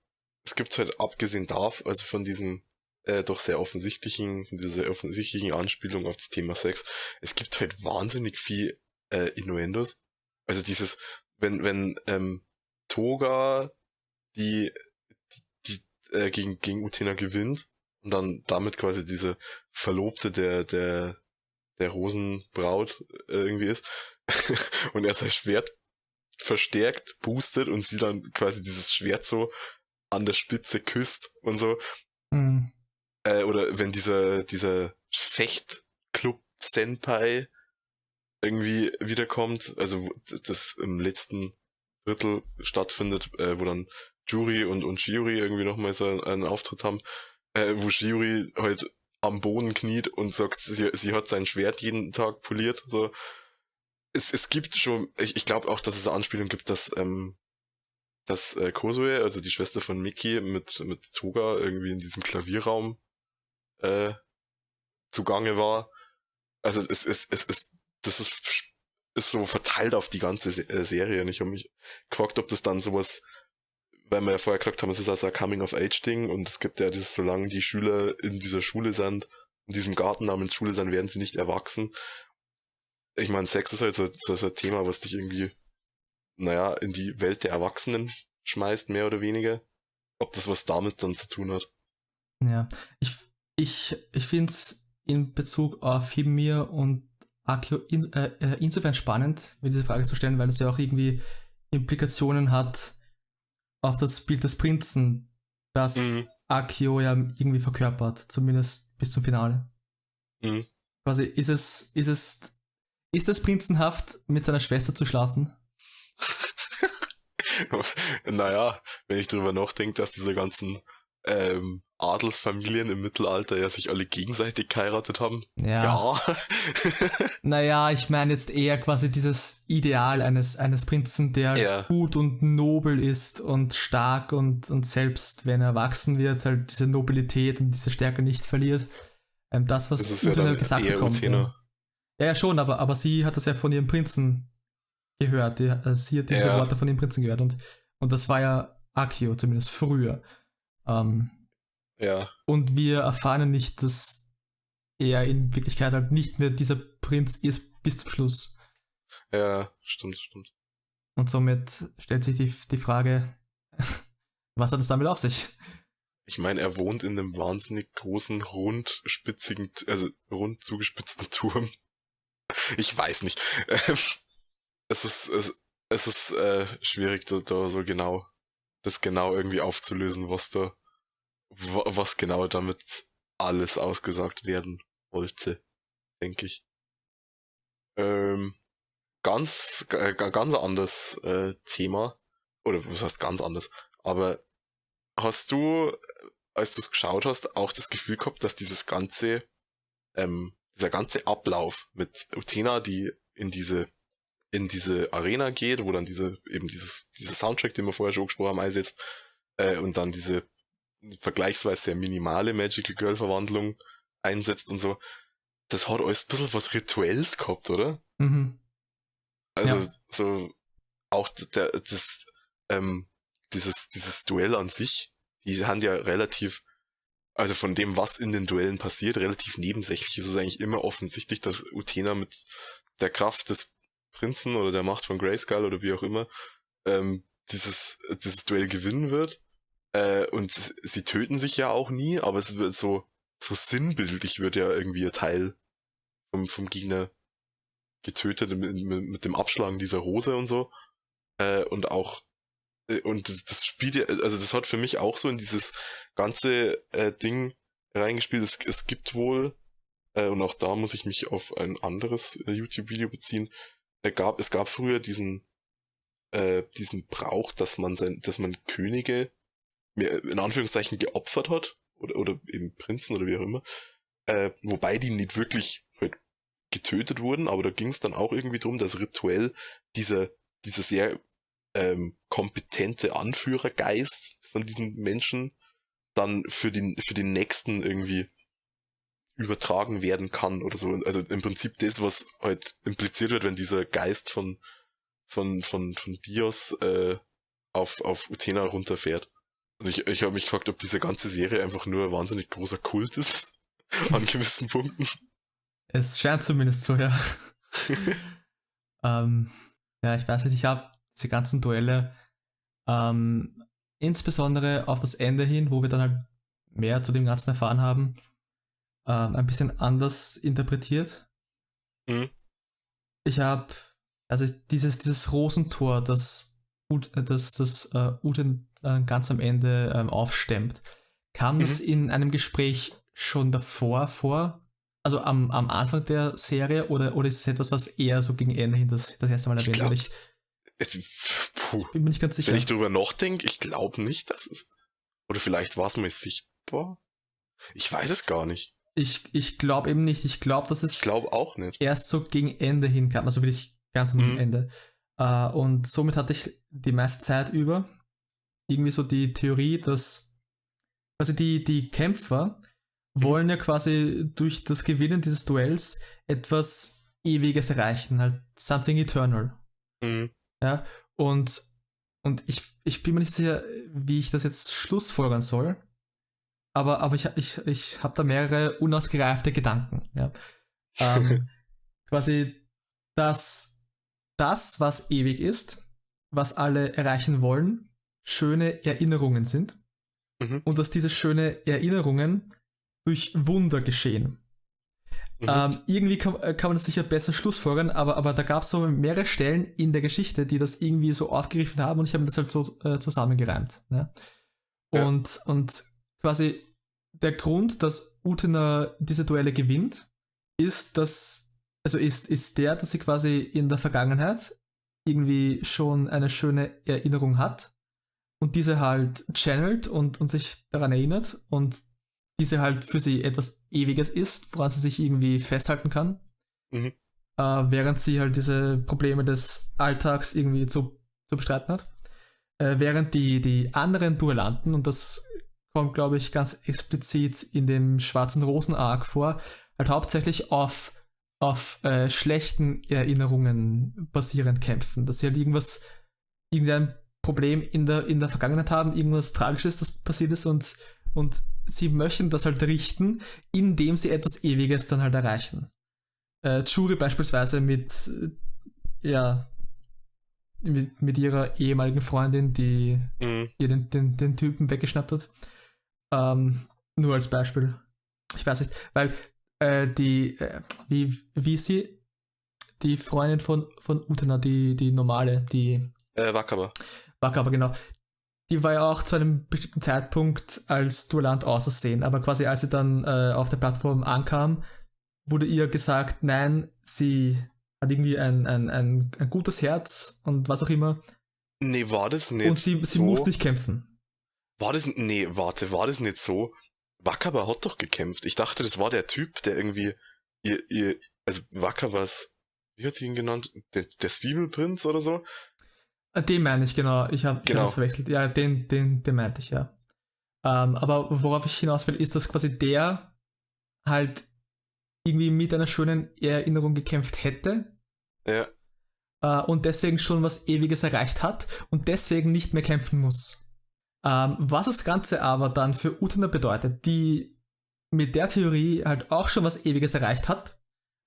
Speaker 1: es gibt halt abgesehen davon, also von diesem äh, doch sehr offensichtlichen, von dieser sehr offensichtlichen Anspielung auf das Thema Sex, es gibt halt wahnsinnig viel äh, Innuendos. Also dieses, wenn, wenn ähm, Toga die, die, die äh, gegen, gegen Utena gewinnt und dann damit quasi diese Verlobte der, der, der Rosenbraut äh, irgendwie ist *laughs* und er sein Schwert verstärkt, boostet und sie dann quasi dieses Schwert so an der Spitze küsst und so.
Speaker 2: Hm.
Speaker 1: Äh, oder wenn dieser, dieser Fechtclub Senpai irgendwie wiederkommt, also das im letzten Drittel stattfindet, äh, wo dann Juri und, und Shiori irgendwie nochmal so einen, einen Auftritt haben, äh, wo Shiori halt am Boden kniet und sagt, sie, sie hat sein Schwert jeden Tag poliert, so. Es, es gibt schon, ich, ich glaube auch, dass es eine Anspielung gibt, dass, ähm, dass äh, Kozoe, also die Schwester von Miki, mit, mit Toga irgendwie in diesem Klavierraum äh, zugange war. Also es, es, es, es das ist, ist so verteilt auf die ganze Se äh, Serie. Und ich habe mich gefragt, ob das dann sowas, weil wir ja vorher gesagt haben, es ist also ein Coming-of-Age-Ding und es gibt ja dieses, solange die Schüler in dieser Schule sind, in diesem Garten namens Schule sind, werden sie nicht erwachsen. Ich meine, Sex ist halt so, so ein Thema, was dich irgendwie, naja, in die Welt der Erwachsenen schmeißt, mehr oder weniger. Ob das was damit dann zu tun hat.
Speaker 2: Ja, ich, ich, ich finde es in Bezug auf Himir und Akio in, äh, äh, insofern spannend, mir diese Frage zu stellen, weil es ja auch irgendwie Implikationen hat auf das Bild des Prinzen, das
Speaker 1: Mhm.
Speaker 2: Akio ja irgendwie verkörpert, zumindest bis zum Finale.
Speaker 1: Mhm.
Speaker 2: Quasi ist es, ist es, ist es prinzenhaft, mit seiner Schwester zu schlafen? *laughs*
Speaker 1: naja, wenn ich drüber nachdenke, dass diese ganzen ähm, Adelsfamilien im Mittelalter ja sich alle gegenseitig geheiratet haben. Ja. *laughs* *laughs*
Speaker 2: Naja, ich meine jetzt eher quasi dieses Ideal eines, eines Prinzen, der
Speaker 1: Ja.
Speaker 2: gut und nobel ist und stark und, und selbst, wenn er erwachsen wird, halt diese Nobilität und diese Stärke nicht verliert. Ähm, das, was
Speaker 1: das ist ja
Speaker 2: Utena
Speaker 1: dann
Speaker 2: gesagt
Speaker 1: eher
Speaker 2: bekommt.
Speaker 1: Utena.
Speaker 2: Ja. ja, schon, aber, aber sie hat das ja von ihrem Prinzen gehört. Die, äh, sie hat diese
Speaker 1: Ja.
Speaker 2: Worte von ihrem Prinzen gehört und, und das war ja Akio, zumindest früher. Ähm,
Speaker 1: Ja,
Speaker 2: und wir erfahren nicht, dass er in Wirklichkeit halt nicht mehr dieser Prinz ist bis zum Schluss.
Speaker 1: ja, stimmt, stimmt.
Speaker 2: Und somit stellt sich die, die Frage, *laughs* was hat es damit auf sich?
Speaker 1: Ich meine, er wohnt in einem wahnsinnig großen, rundspitzigen, also rund zugespitzten *laughs* Turm. Ich weiß nicht. Es ist, es, es ist äh, schwierig, da, da so genau, das genau irgendwie aufzulösen, was da, wa- was genau damit alles ausgesagt werden wollte, denke ich. Ähm, ganz, g- ganz anderes äh, Thema. Oder was heißt ganz anders? Aber hast du, als du es geschaut hast, auch das Gefühl gehabt, dass dieses ganze, ähm, dieser ganze Ablauf mit Utena, die in diese in diese Arena geht, wo dann diese eben dieses dieser Soundtrack, den wir vorher schon gesprochen haben, einsetzt äh, und dann diese vergleichsweise sehr minimale Magical Girl Verwandlung einsetzt und so. Das hat alles ein bisschen was Rituelles gehabt, oder?
Speaker 2: Mhm.
Speaker 1: Also
Speaker 2: Ja.
Speaker 1: so auch der, das ähm, dieses dieses Duell an sich, die haben ja relativ also von dem, was in den Duellen passiert, relativ nebensächlich. Es ist eigentlich immer offensichtlich, dass Utena mit der Kraft des Prinzen oder der Macht von Grayskull oder wie auch immer ähm, dieses dieses Duell gewinnen wird. Äh, und sie töten sich ja auch nie, aber es wird so so sinnbildlich wird ja irgendwie ihr Teil vom vom Gegner getötet mit, mit, dem Abschlagen dieser Rose und so. Äh, und auch, äh, und das, das also das hat für mich auch so in dieses ganze äh, Ding reingespielt. Es, es gibt wohl, äh, und auch da muss ich mich auf ein anderes äh, YouTube-Video beziehen, gab, es gab früher diesen, äh, diesen Brauch, dass man sein, dass man Könige in Anführungszeichen geopfert hat, oder, oder eben Prinzen oder wie auch immer, äh, wobei die nicht wirklich halt getötet wurden, aber da ging es dann auch irgendwie drum, dass rituell dieser, dieser sehr ähm, kompetente Anführergeist von diesem Menschen dann für den, für den nächsten irgendwie übertragen werden kann oder so. Also im Prinzip das, was halt impliziert wird, wenn dieser Geist von, von, von, von Dios äh, auf, auf Utena runterfährt. Und ich, ich habe mich gefragt, ob diese ganze Serie einfach nur ein wahnsinnig großer Kult ist. *laughs* an gewissen Punkten.
Speaker 2: Es scheint zumindest so, ja. *laughs* ähm, ja, ich weiß nicht, ich habe diese ganzen Duelle ähm, insbesondere auf das Ende hin, wo wir dann halt mehr zu dem Ganzen erfahren haben, ähm, ein bisschen anders interpretiert.
Speaker 1: Mhm.
Speaker 2: Ich habe, also dieses, dieses Rosentor, das, äh, das, das äh, Uten äh, ganz am Ende ähm, aufstemmt, kam das in einem Gespräch schon davor vor? Also am, am Anfang der Serie oder, oder ist es etwas, was eher so gegen Ende hin das, das erste Mal
Speaker 1: Ich
Speaker 2: erwähnt wird? Ich
Speaker 1: Es, puh.
Speaker 2: bin mir nicht ganz sicher.
Speaker 1: Wenn ich drüber nachdenke, ich glaube nicht, dass es. Oder vielleicht war es mal sichtbar. Ich weiß es gar nicht.
Speaker 2: Ich, ich glaube eben nicht. Ich glaube, dass es
Speaker 1: Ich glaube auch nicht.
Speaker 2: erst so gegen Ende hin kam, also wirklich ganz am
Speaker 1: Mhm.
Speaker 2: Ende. Äh, und somit hatte ich die meiste Zeit über irgendwie so die Theorie, dass quasi die, die Kämpfer wollen ja quasi durch das Gewinnen dieses Duells etwas Ewiges erreichen, halt something eternal.
Speaker 1: Mhm.
Speaker 2: Ja, und, und ich, ich bin mir nicht sicher, wie ich das jetzt schlussfolgern soll. Aber, aber ich, ich, ich habe da mehrere unausgereifte Gedanken. Ja. *laughs* Ähm, quasi, dass das, was ewig ist, was alle erreichen wollen, schöne Erinnerungen sind.
Speaker 1: Mhm.
Speaker 2: Und dass diese schöne Erinnerungen durch Wunder geschehen.
Speaker 1: Mhm.
Speaker 2: Ähm, irgendwie kann, äh, kann man das sicher besser schlussfolgern, aber, aber da gab es so mehrere Stellen in der Geschichte, die das irgendwie so aufgegriffen haben und ich habe das halt so äh, zusammengereimt. Ne?
Speaker 1: Ja.
Speaker 2: Und, und quasi der Grund, dass Utena diese Duelle gewinnt, ist, dass, also ist, ist der, dass sie quasi in der Vergangenheit irgendwie schon eine schöne Erinnerung hat und diese halt channelt und, und sich daran erinnert und diese halt für sie etwas Ewiges ist, woran sie sich irgendwie festhalten kann.
Speaker 1: Mhm.
Speaker 2: Äh, während sie halt diese Probleme des Alltags irgendwie zu, zu bestreiten hat. Äh, während die, die anderen Duellanten, und das kommt, glaube ich, ganz explizit in dem Schwarzen Rosen-Arc vor, halt hauptsächlich auf, auf äh, schlechten Erinnerungen basierend kämpfen. Dass sie halt irgendwas, irgendein Problem in der, in der Vergangenheit haben, irgendwas Tragisches, das passiert ist und, und sie möchten das halt richten, indem sie etwas Ewiges dann halt erreichen. Äh, Churi beispielsweise mit, äh, ja, mit, mit ihrer ehemaligen Freundin, die
Speaker 1: Mhm.
Speaker 2: ihr den, den, den Typen weggeschnappt hat. Ähm, nur als Beispiel. Ich weiß nicht, weil äh, die, äh, wie, wie ist sie? Die Freundin von, von Utena, die, die normale, die
Speaker 1: Äh, Wakaba.
Speaker 2: Wacker, aber genau. Die war ja auch zu einem bestimmten Zeitpunkt als Duellant ausersehen, aber quasi als sie dann äh, auf der Plattform ankam, wurde ihr gesagt, nein, sie hat irgendwie ein, ein, ein, ein gutes Herz und was auch immer.
Speaker 1: Nee, war das nicht
Speaker 2: und sie, sie
Speaker 1: so?
Speaker 2: muss nicht kämpfen.
Speaker 1: War das, nee, warte, war das nicht so? Wakaba hat doch gekämpft. Ich dachte, das war der Typ, der irgendwie ihr, ihr, also Wacker was, wie hat sie ihn genannt? Der, der Zwiebelprinz oder so?
Speaker 2: Äh, den meine ich, genau. Ich habe
Speaker 1: Genau.
Speaker 2: hab das verwechselt. Ja, den, den, den meinte ich, ja. Ähm, aber worauf ich hinaus will, ist, dass quasi der halt irgendwie mit einer schönen Erinnerung gekämpft hätte
Speaker 1: Ja,
Speaker 2: äh, und deswegen schon was Ewiges erreicht hat und deswegen nicht mehr kämpfen muss. Ähm, was das Ganze aber dann für Utana bedeutet, die mit der Theorie halt auch schon was Ewiges erreicht hat,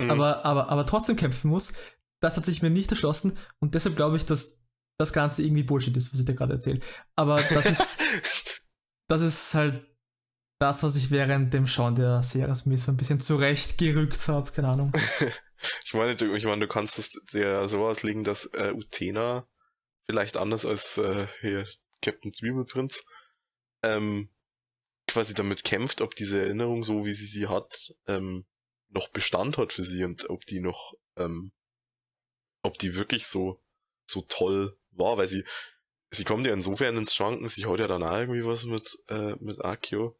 Speaker 1: Mhm.
Speaker 2: aber, aber, aber trotzdem kämpfen muss, das hat sich mir nicht erschlossen und deshalb glaube ich, dass das Ganze irgendwie Bullshit ist, was ich dir gerade erzähle. Aber das ist, *laughs* das ist halt das, was ich während dem Schauen der Serie mir so ein bisschen zurechtgerückt habe, keine Ahnung. *laughs*
Speaker 1: ich meine, du, ich meine, du kannst es dir so auslegen, dass äh, Utena vielleicht anders als äh, hier Captain Zwiebelprinz ähm, quasi damit kämpft, ob diese Erinnerung, so wie sie sie hat, ähm, noch Bestand hat für sie und ob die noch, ähm, ob die wirklich so, so toll war, weil sie, sie kommt ja insofern ins Schwanken, sie hat ja danach irgendwie was mit, äh, mit Akio.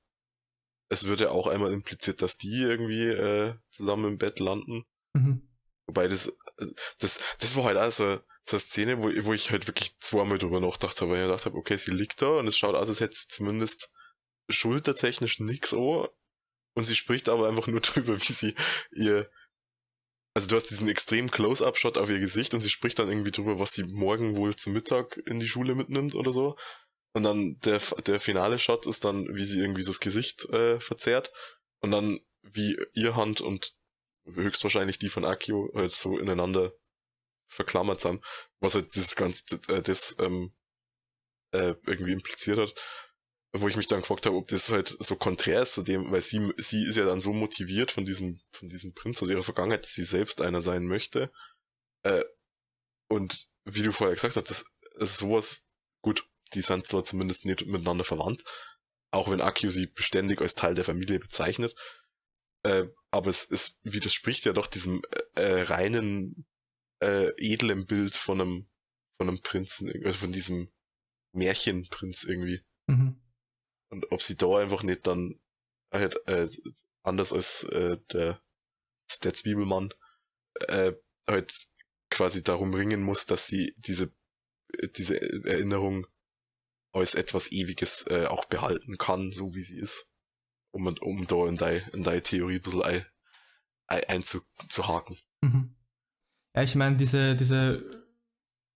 Speaker 1: Es wird ja auch einmal impliziert, dass die irgendwie äh, zusammen im Bett landen.
Speaker 2: Mhm.
Speaker 1: Wobei das, das, das war halt auch so, so eine Szene, wo, wo ich halt wirklich zweimal drüber nachgedacht habe, weil ich gedacht habe, okay, sie liegt da und es schaut aus, als hätte sie zumindest schultertechnisch nix an. Und sie spricht aber einfach nur *laughs* drüber, wie sie ihr, also du hast diesen extremen Close-Up-Shot auf ihr Gesicht und sie spricht dann irgendwie drüber, was sie morgen wohl zum Mittag in die Schule mitnimmt oder so. Und dann der, der finale Shot ist dann, wie sie irgendwie so das Gesicht äh, verzerrt und dann wie ihr Hand und höchstwahrscheinlich die von Akio halt so ineinander verklammert sind, was halt dieses ganze, äh, das ähm, äh, irgendwie impliziert hat, wo ich mich dann gefragt habe, ob das halt so konträr ist zu dem, weil sie, sie ist ja dann so motiviert von diesem, von diesem Prinz aus ihrer Vergangenheit, dass sie selbst einer sein möchte. Äh, und wie du vorher gesagt hast, das ist sowas, gut, die sind zwar zumindest nicht miteinander verwandt, auch wenn Akio sie beständig als Teil der Familie bezeichnet, äh, aber es, es widerspricht ja doch diesem äh, äh, reinen, äh, edlen Bild von einem, von einem Prinzen, also von diesem Märchenprinz irgendwie.
Speaker 2: Mhm.
Speaker 1: Und ob sie da einfach nicht dann halt, äh, anders als äh, der, der Zwiebelmann äh, halt quasi darum ringen muss, dass sie diese, diese Erinnerung als etwas Ewiges äh, auch behalten kann, so wie sie ist. Um, um da in deine in deine Theorie ein bisschen ein, ein, einzuhaken.
Speaker 2: Mhm. Ja, ich meine, diese, diese,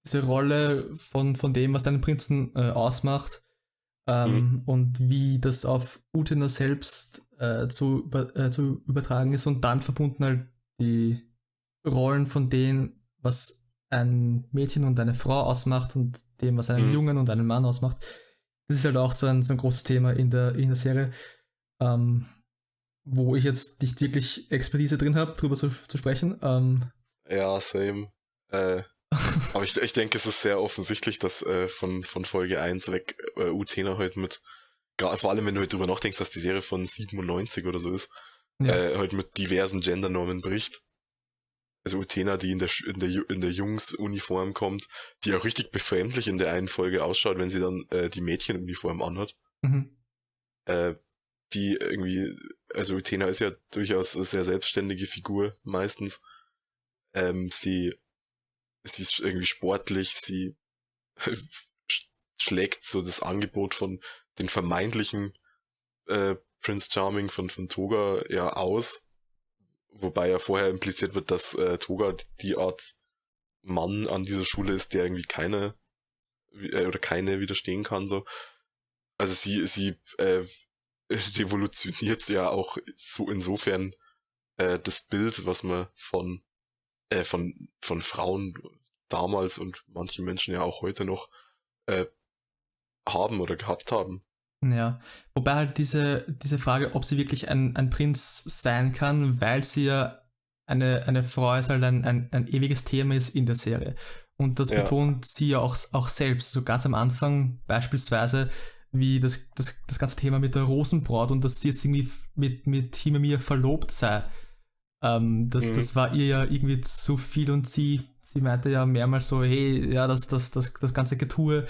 Speaker 2: diese Rolle von, von dem, was deinen Prinzen äh, ausmacht ähm, und wie das auf Utena selbst äh, zu, über, äh, zu übertragen ist und dann verbunden halt die Rollen von dem, was ein Mädchen und eine Frau ausmacht und dem, was einen
Speaker 1: Mhm.
Speaker 2: Jungen und einen Mann ausmacht. Das ist halt auch so ein, so ein großes Thema in der, in der Serie, ähm, wo ich jetzt nicht wirklich Expertise drin habe, drüber zu, zu sprechen. Ähm,
Speaker 1: Ja, same. Äh, *laughs* aber ich, ich denke, es ist sehr offensichtlich, dass äh, von, von Folge 1 weg äh, Utena halt mit, vor allem wenn du drüber nachdenkst, dass die Serie von 97 oder so ist,
Speaker 2: Ja.
Speaker 1: äh, halt mit diversen Gendernormen bricht. Also Utena, die in der, in der, in der Jungsuniform kommt, die auch richtig befremdlich in der einen Folge ausschaut, wenn sie dann äh, die Mädchenuniform anhat.
Speaker 2: mhm.
Speaker 1: Äh, die irgendwie, also Utena ist ja durchaus eine sehr selbstständige Figur meistens. Ähm, sie, sie ist irgendwie sportlich, sie *laughs* sch- schlägt so das Angebot von den vermeintlichen äh, Prince Charming von, von Toga ja aus. Wobei ja vorher impliziert wird, dass äh, Toga die Art Mann an dieser Schule ist, der irgendwie keine äh, oder keine widerstehen kann. so. Also sie, sie äh, *laughs* revolutioniert ja auch so insofern äh, das Bild, was man von äh, von von Frauen damals und manche Menschen ja auch heute noch äh, haben oder gehabt haben.
Speaker 2: Ja, wobei halt diese, diese Frage, ob sie wirklich ein, ein Prinz sein kann, weil sie ja eine, eine Frau ist, halt ein, ein, ein ewiges Thema ist in der Serie. Und das
Speaker 1: Ja.
Speaker 2: betont sie ja auch, auch selbst. So ganz am Anfang beispielsweise, wie das, das, das ganze Thema mit der Rosenbraut und dass sie jetzt irgendwie mit, mit Himemir verlobt sei. Ähm, das,
Speaker 1: Mhm.
Speaker 2: das war ihr ja irgendwie zu viel und sie, sie meinte ja mehrmals so, hey, ja, das, das, das, das ganze Getue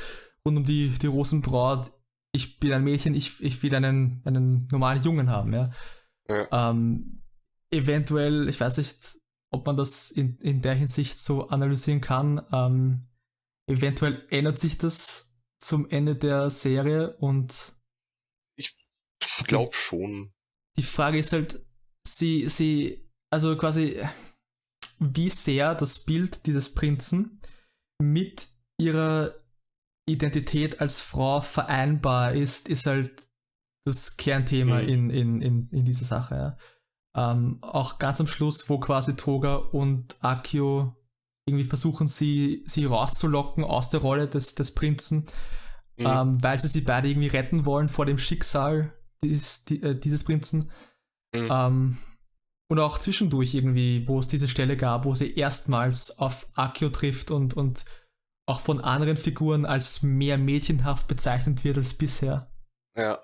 Speaker 2: rund um die, die Rosenbraut, ich bin ein Mädchen, ich, ich will einen, einen normalen Jungen haben, ja.
Speaker 1: Ja.
Speaker 2: Ähm, eventuell, ich weiß nicht, ob man das in, in der Hinsicht so analysieren kann. Ähm, eventuell ändert sich das zum Ende der Serie und
Speaker 1: ich glaube schon.
Speaker 2: Die Frage ist halt, sie, sie, also quasi, wie sehr das Bild dieses Prinzen mit ihrer Identität als Frau vereinbar ist, ist halt das Kernthema mhm. in, in, in, in dieser Sache. Ja. Ähm, auch ganz am Schluss, wo quasi Toga und Akio irgendwie versuchen, sie, sie rauszulocken aus der Rolle des, des Prinzen, mhm. ähm, weil sie sie beide irgendwie retten wollen vor dem Schicksal dies, die, äh, dieses Prinzen. Mhm. Ähm, und auch zwischendurch irgendwie, wo es diese Stelle gab, wo sie erstmals auf Akio trifft und, und auch von anderen Figuren als mehr mädchenhaft bezeichnet wird als bisher.
Speaker 1: Ja.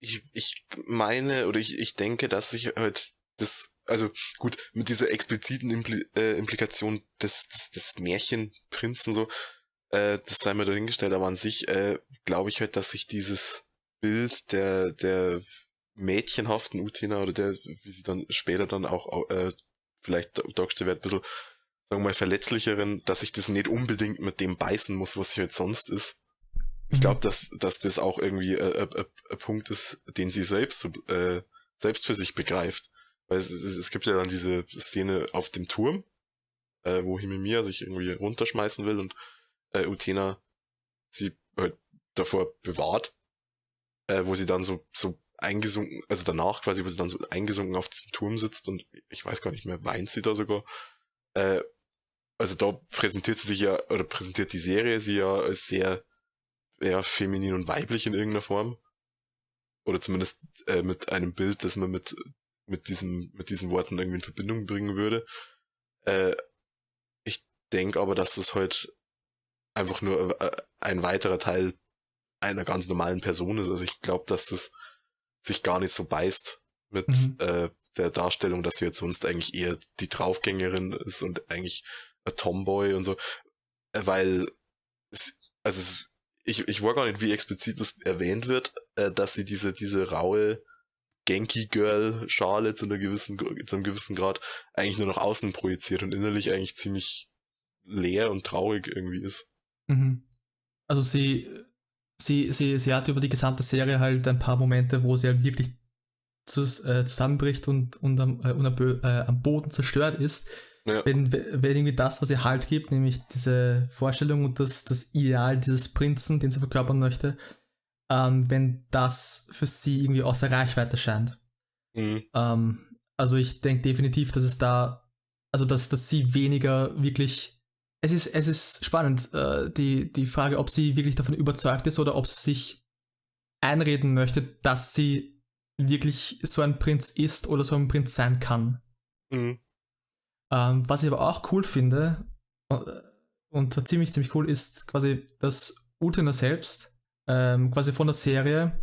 Speaker 1: Ich, ich meine oder ich, ich denke, dass ich halt das, also gut, mit dieser expliziten Impli äh, Implikation des, des, des Märchenprinzen so, äh, das sei mir dahingestellt, aber an sich äh, glaube ich halt, dass sich dieses Bild der, der mädchenhaften Utena oder der, wie sie dann später dann auch äh, vielleicht dargestellt wird, ein bisschen, sagen wir mal, verletzlicheren, dass ich das nicht unbedingt mit dem beißen muss, was ich halt sonst ist. Ich glaube, mhm. dass, dass das auch irgendwie äh, äh, ein Punkt ist, den sie selbst, äh, selbst für sich begreift. Weil es, es, es gibt ja dann diese Szene auf dem Turm, äh, wo Himemiya sich irgendwie runterschmeißen will und äh, Utena sie halt davor bewahrt, äh, wo sie dann so, so eingesunken, also danach quasi, wo sie dann so eingesunken auf diesem Turm sitzt und ich weiß gar nicht mehr, weint sie da sogar. Äh, also da präsentiert sie sich ja, oder präsentiert die Serie sie ja als sehr, eher feminin und weiblich in irgendeiner Form. Oder zumindest äh, mit einem Bild, das man mit mit diesem, mit diesen Worten irgendwie in Verbindung bringen würde. Äh, ich denke aber, dass das halt einfach nur äh, ein weiterer Teil einer ganz normalen Person ist. Also ich glaube, dass das sich gar nicht so beißt mit mhm. äh, der Darstellung, dass sie jetzt sonst eigentlich eher die Draufgängerin ist und eigentlich ein Tomboy und so. Äh, weil es, also es, ich, ich war gar nicht, wie explizit das erwähnt wird, äh, dass sie diese, diese raue Genki Girl Schale zu einer gewissen, zu einem gewissen Grad eigentlich nur nach außen projiziert und innerlich eigentlich ziemlich leer und traurig irgendwie ist.
Speaker 2: Mhm. Also sie, sie, sie, sie hat über die gesamte Serie halt ein paar Momente, wo sie halt wirklich zu, äh, zusammenbricht und, und, am, äh, und äh, am, Boden zerstört ist. Ja. Wenn, wenn irgendwie das, was ihr Halt gibt, nämlich diese Vorstellung und das, das Ideal dieses Prinzen, den sie verkörpern möchte, ähm, wenn das für sie irgendwie außer Reichweite scheint. Mhm. Ähm, also ich denke definitiv, dass es da, also dass, dass sie weniger wirklich. Es ist, es ist spannend, äh, die, die Frage, ob sie wirklich davon überzeugt ist oder ob sie sich einreden möchte, dass sie wirklich so ein Prinz ist oder so ein Prinz sein kann. Mhm. Ähm, was ich aber auch cool finde, äh, und ziemlich, ziemlich cool, ist quasi, dass Utena selbst ähm, quasi von der Serie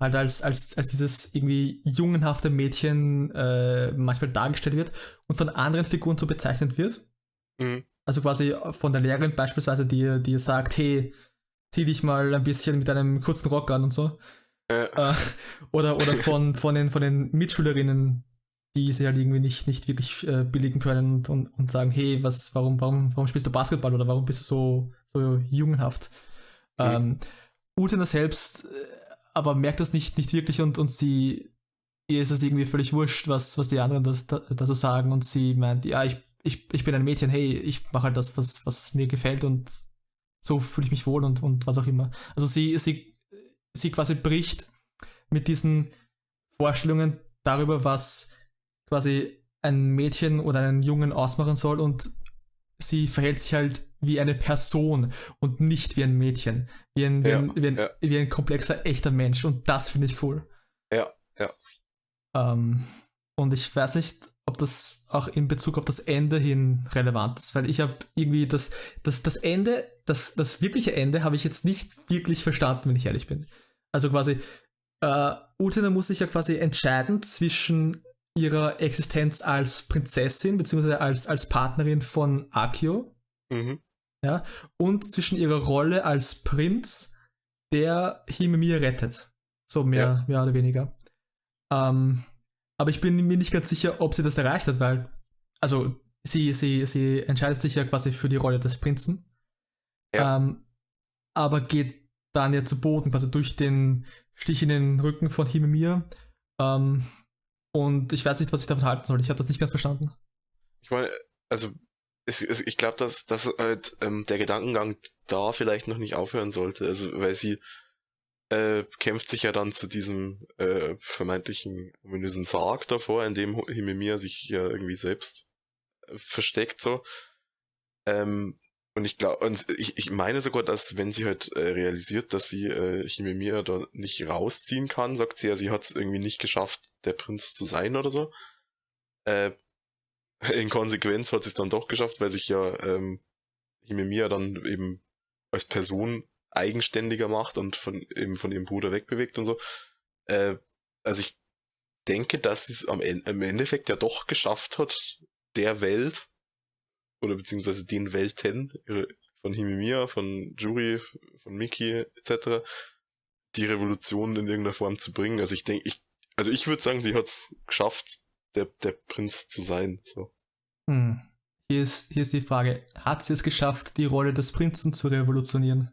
Speaker 2: halt als, als, als dieses irgendwie jungenhafte Mädchen äh, manchmal dargestellt wird und von anderen Figuren so bezeichnet wird. Mhm. Also quasi von der Lehrerin beispielsweise, die, die sagt, hey, zieh dich mal ein bisschen mit einem kurzen Rock an und so. Äh. Äh, oder oder von, von, den, von den Mitschülerinnen, die sie halt irgendwie nicht, nicht wirklich äh, billigen können und, und, und sagen, hey, was, warum, warum, warum spielst du Basketball oder warum bist du so, so jungenhaft? Mhm. Ähm, Utena selbst äh, aber merkt das nicht, nicht wirklich und, und sie, ihr ist es irgendwie völlig wurscht, was, was die anderen das, dazu sagen und sie meint, ja, ich, ich, ich bin ein Mädchen, hey, ich mache halt das, was, was mir gefällt und so fühle ich mich wohl und, und was auch immer. Also sie, sie, sie quasi bricht mit diesen Vorstellungen darüber, was quasi ein Mädchen oder einen Jungen ausmachen soll und sie verhält sich halt wie eine Person und nicht wie ein Mädchen. Wie ein, wie, ja, ein, wie, ein, ja. wie ein, komplexer, echter Mensch. Und das finde ich cool.
Speaker 1: Ja, ja.
Speaker 2: Ähm, und ich weiß nicht, ob das auch in Bezug auf das Ende hin relevant ist, weil ich habe irgendwie das, das, das Ende, das, das wirkliche Ende habe ich jetzt nicht wirklich verstanden, wenn ich ehrlich bin. Also quasi, äh, Utena muss sich ja quasi entscheiden zwischen ihrer Existenz als Prinzessin, beziehungsweise als, als Partnerin von Akio. Mhm ja, und zwischen ihrer Rolle als Prinz, der Himemir rettet. So mehr, ja. mehr oder weniger. Ähm, aber ich bin mir nicht ganz sicher, ob sie das erreicht hat, weil, also sie, sie, sie entscheidet sich ja quasi für die Rolle des Prinzen. Ja. Ähm, aber geht dann ja zu Boden, quasi durch den Stich in den Rücken von Himemir. Ähm, und ich weiß nicht, was ich davon halten soll. Ich habe das nicht ganz verstanden.
Speaker 1: Ich meine, also ich, ich glaube, dass, dass halt ähm, der Gedankengang da vielleicht noch nicht aufhören sollte. Also weil sie äh, kämpft sich ja dann zu diesem äh, vermeintlichen ominösen Sarg davor, in dem Himemir sich ja irgendwie selbst äh, versteckt so. Ähm, und ich glaube, und ich, ich meine sogar, dass wenn sie halt äh, realisiert, dass sie äh, Himemir da nicht rausziehen kann, sagt sie ja, sie hat es irgendwie nicht geschafft, der Prinz zu sein oder so. Äh, *laughs* in Konsequenz hat sie es dann doch geschafft, weil sich ja ähm, Himemir dann eben als Person eigenständiger macht und von eben von ihrem Bruder wegbewegt und so. Äh, also ich denke, dass sie es am Ende, im Endeffekt ja doch geschafft hat, der Welt oder beziehungsweise den Welten von Himimiya, von Juri, von Miki etc. die Revolution in irgendeiner Form zu bringen. Also ich denke, ich, also ich würde sagen, sie hat es geschafft, der, der Prinz zu sein. So.
Speaker 2: Hm. Hier, ist, hier ist die Frage, hat sie es geschafft, die Rolle des Prinzen zu revolutionieren?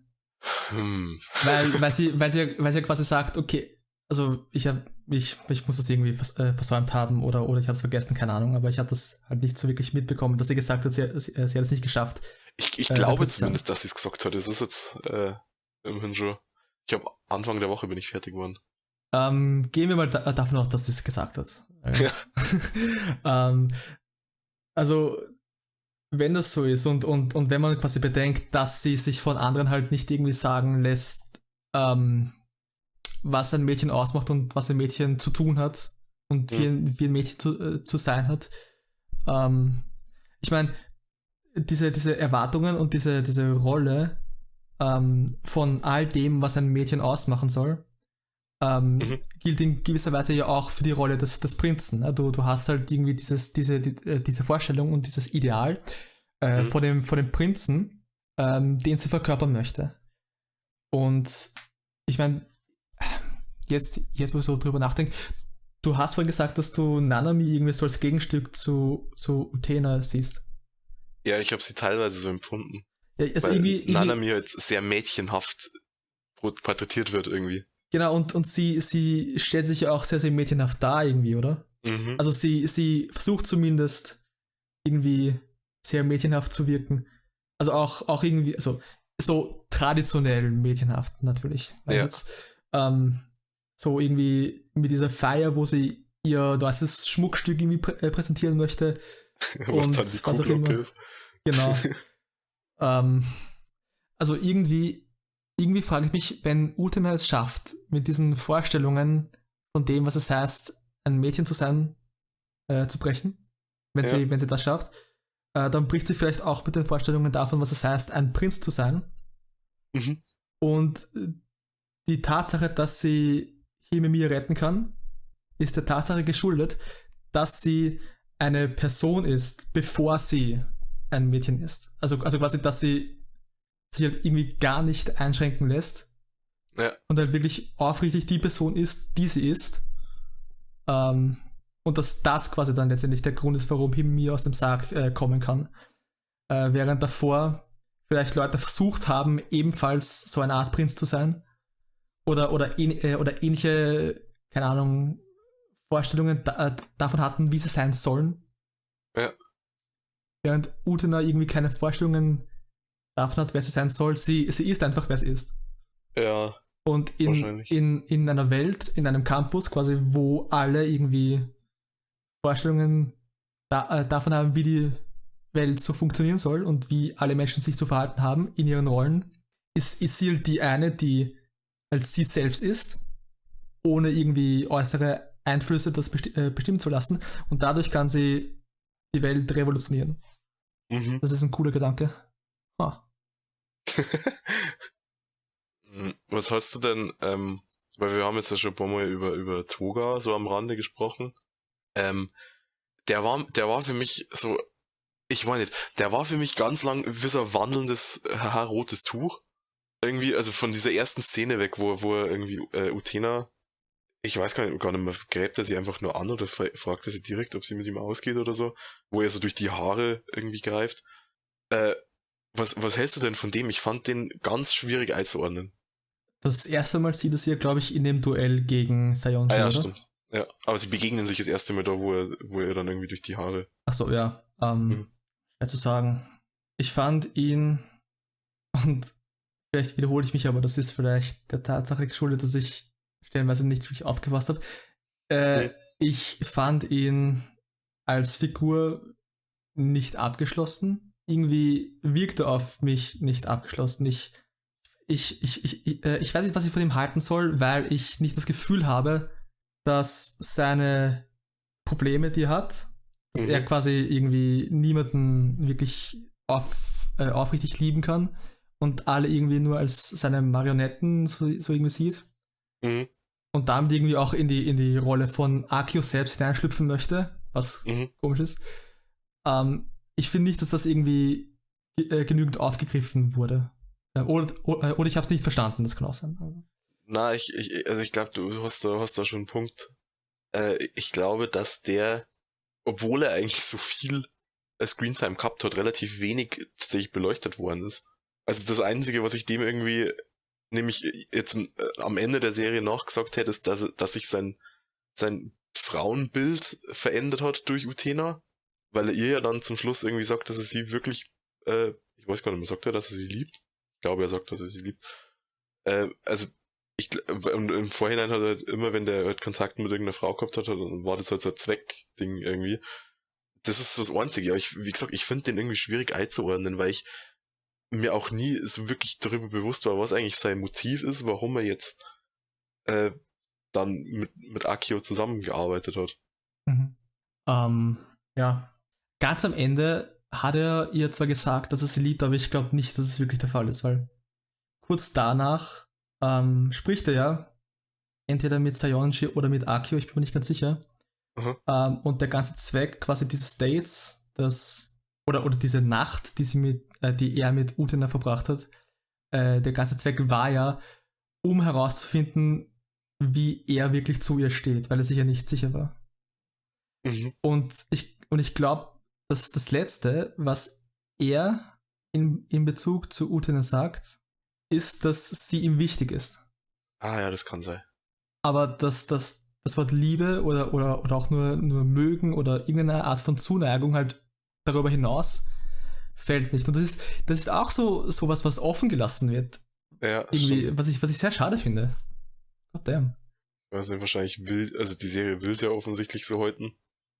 Speaker 2: Hm. Weil, *laughs* weil, sie, weil, sie, weil sie quasi sagt, okay, also ich habe ich, ich muss das irgendwie vers äh, versäumt haben oder, oder ich habe es vergessen, keine Ahnung, aber ich habe das halt nicht so wirklich mitbekommen, dass sie gesagt hat, sie, sie, sie hat es nicht geschafft.
Speaker 1: Ich, ich äh, glaube zumindest, dass sie es gesagt hat. Es ist jetzt äh, immerhin schon. Ich habe Anfang der Woche bin ich fertig geworden.
Speaker 2: Ähm, gehen wir mal da davon aus, dass sie es gesagt hat. Ja. *laughs* ähm, also wenn das so ist und, und, und wenn man quasi bedenkt, dass sie sich von anderen halt nicht irgendwie sagen lässt, ähm, was ein Mädchen ausmacht und was ein Mädchen zu tun hat und wie, ein, wie ein Mädchen zu, äh, zu sein hat. Ähm, ich meine, diese, diese Erwartungen und diese, diese Rolle ähm, von all dem, was ein Mädchen ausmachen soll, ähm, mhm. gilt in gewisser Weise ja auch für die Rolle des, des Prinzen. Ne? Du, du hast halt irgendwie dieses, diese, die, äh, diese Vorstellung und dieses Ideal äh, mhm. von, dem, von dem Prinzen, ähm, den sie verkörpern möchte. Und ich meine, jetzt, jetzt wo ich so drüber nachdenke, du hast vorhin gesagt, dass du Nanami irgendwie so als Gegenstück zu, zu Utena siehst.
Speaker 1: Ja, ich habe sie teilweise so empfunden. Ja, also weil irgendwie, Nanami halt sehr mädchenhaft porträtiert wird irgendwie.
Speaker 2: Genau, und, und sie, sie stellt sich ja auch sehr, sehr mädchenhaft dar irgendwie, oder? Mhm. Also sie, sie versucht zumindest irgendwie sehr mädchenhaft zu wirken. Also auch, auch irgendwie, also so traditionell mädchenhaft natürlich. Ja. Jetzt, ähm, so irgendwie mit dieser Feier, wo sie ihr das Schmuckstück irgendwie prä äh, präsentieren möchte. *laughs* was und dann die was auch immer. ist. Genau. *laughs* ähm, also irgendwie, irgendwie frage ich mich, wenn Utena es schafft, mit diesen Vorstellungen von dem, was es heißt, ein Mädchen zu sein, äh, zu brechen, wenn, ja. sie, wenn sie das schafft, äh, dann bricht sie vielleicht auch mit den Vorstellungen davon, was es heißt, ein Prinz zu sein. Mhm. Und äh, die Tatsache, dass sie Himemir retten kann, ist der Tatsache geschuldet, dass sie eine Person ist, bevor sie ein Mädchen ist. Also, also quasi, dass sie sich halt irgendwie gar nicht einschränken lässt. Ja. Und halt wirklich aufrichtig die Person ist, die sie ist. Ähm, und dass das quasi dann letztendlich der Grund ist, warum Himemir aus dem Sarg äh, kommen kann. Äh, während davor vielleicht Leute versucht haben, ebenfalls so eine Art Prinz zu sein oder, oder, äh, oder ähnliche, keine Ahnung, Vorstellungen da, äh, davon hatten, wie sie sein sollen. Ja. Während Utena irgendwie keine Vorstellungen davon hat, wer sie sein soll. Sie, sie ist einfach, wer sie ist.
Speaker 1: Ja.
Speaker 2: Und in, in, in einer Welt, in einem Campus quasi, wo alle irgendwie Vorstellungen da, äh, davon haben, wie die Welt so funktionieren soll und wie alle Menschen sich zu verhalten haben in ihren Rollen, ist, ist sie halt die eine, die als sie selbst ist, ohne irgendwie äußere Einflüsse das besti äh, bestimmen zu lassen. Und dadurch kann sie die Welt revolutionieren. Mhm. Das ist ein cooler Gedanke. Ah.
Speaker 1: Was hast du denn, ähm, weil wir haben jetzt ja schon ein paar Mal über, über Toga so am Rande gesprochen. Ähm, der war, der war für mich so, ich weiß nicht, der war für mich ganz lang wie so ein wandelndes rotes Tuch irgendwie, also von dieser ersten Szene weg, wo, wo er irgendwie äh, Utena ich weiß gar nicht, gar nicht mehr, gräbt er sie einfach nur an oder fragt er sie direkt, ob sie mit ihm ausgeht oder so, wo er so durch die Haare irgendwie greift. Äh, was, was hältst du denn von dem? Ich fand den ganz schwierig einzuordnen.
Speaker 2: Das erste Mal sieht es ihr, glaube ich, in dem Duell gegen Sion.
Speaker 1: Ah, ja, stimmt. Ja, aber sie begegnen sich das erste Mal da, wo er, wo er dann irgendwie durch die Haare.
Speaker 2: Ach so, ja. Ähm, mhm. Schwer zu sagen. Ich fand ihn, *laughs* und vielleicht wiederhole ich mich, aber das ist vielleicht der Tatsache geschuldet, dass ich stellenweise nicht wirklich aufgepasst habe. Äh, mhm. Ich fand ihn als Figur nicht abgeschlossen. Irgendwie wirkte er auf mich nicht abgeschlossen. Ich, ich, ich, ich, äh, ich weiß nicht, was ich von ihm halten soll, weil ich nicht das Gefühl habe, dass seine Probleme, die er hat, dass mhm. er quasi irgendwie niemanden wirklich auf, äh, aufrichtig lieben kann und alle irgendwie nur als seine Marionetten so, so irgendwie sieht. Mhm. Und damit irgendwie auch in die, in die Rolle von Akio selbst hineinschlüpfen möchte, was mhm. komisch ist. Ähm, ich finde nicht, dass das irgendwie äh, genügend aufgegriffen wurde. Äh, oder, oder, äh, oder ich habe es nicht verstanden, das kann auch sein. Also.
Speaker 1: Na, ich, ich also ich glaube, du hast da, hast da schon einen Punkt. Äh, ich glaube, dass der, obwohl er eigentlich so viel äh, Screentime gehabt hat, relativ wenig tatsächlich beleuchtet worden ist. Also das Einzige, was ich dem irgendwie, nämlich jetzt äh, am Ende der Serie nachgesagt hätte, ist, dass, dass sich sein, sein Frauenbild verändert hat durch Utena, weil er ihr ja dann zum Schluss irgendwie sagt, dass er sie wirklich, äh, ich weiß gar nicht mehr, sagt er, dass er sie liebt? Ich glaube, er sagt, dass er sie liebt. Äh, also ich, und im Vorhinein hat er halt immer, wenn der halt Kontakt mit irgendeiner Frau gehabt hat, dann war das halt so ein Zweckding irgendwie. Das ist so das Einzige. Aber ich, wie gesagt, ich finde den irgendwie schwierig einzuordnen, weil ich mir auch nie so wirklich darüber bewusst war, was eigentlich sein Motiv ist, warum er jetzt äh, dann mit, mit Akio zusammengearbeitet hat.
Speaker 2: Mhm. Ähm, ja. Ganz am Ende hat er ihr zwar gesagt, dass er sie liebt, aber ich glaube nicht, dass es wirklich der Fall ist, weil kurz danach ähm, spricht er ja entweder mit Sayonji oder mit Akio, ich bin mir nicht ganz sicher. Mhm. Ähm, und der ganze Zweck quasi dieses Dates, das oder, oder diese Nacht, die sie mit, äh, die er mit Utena verbracht hat, äh, der ganze Zweck war ja, um herauszufinden, wie er wirklich zu ihr steht, weil er sich ja nicht sicher war. Mhm. Und ich, und ich glaube, dass das Letzte, was er in, in Bezug zu Utena sagt, ist, dass sie ihm wichtig ist.
Speaker 1: Ah ja, das kann sein.
Speaker 2: Aber dass das, das Wort Liebe oder, oder, oder auch nur, nur mögen oder irgendeine Art von Zuneigung halt darüber hinaus fällt nicht. Und das ist, das ist auch so sowas, was offen gelassen wird. Ja, was ich, was ich sehr schade finde. God damn.
Speaker 1: Also wahrscheinlich will, also die Serie will es ja offensichtlich so heute.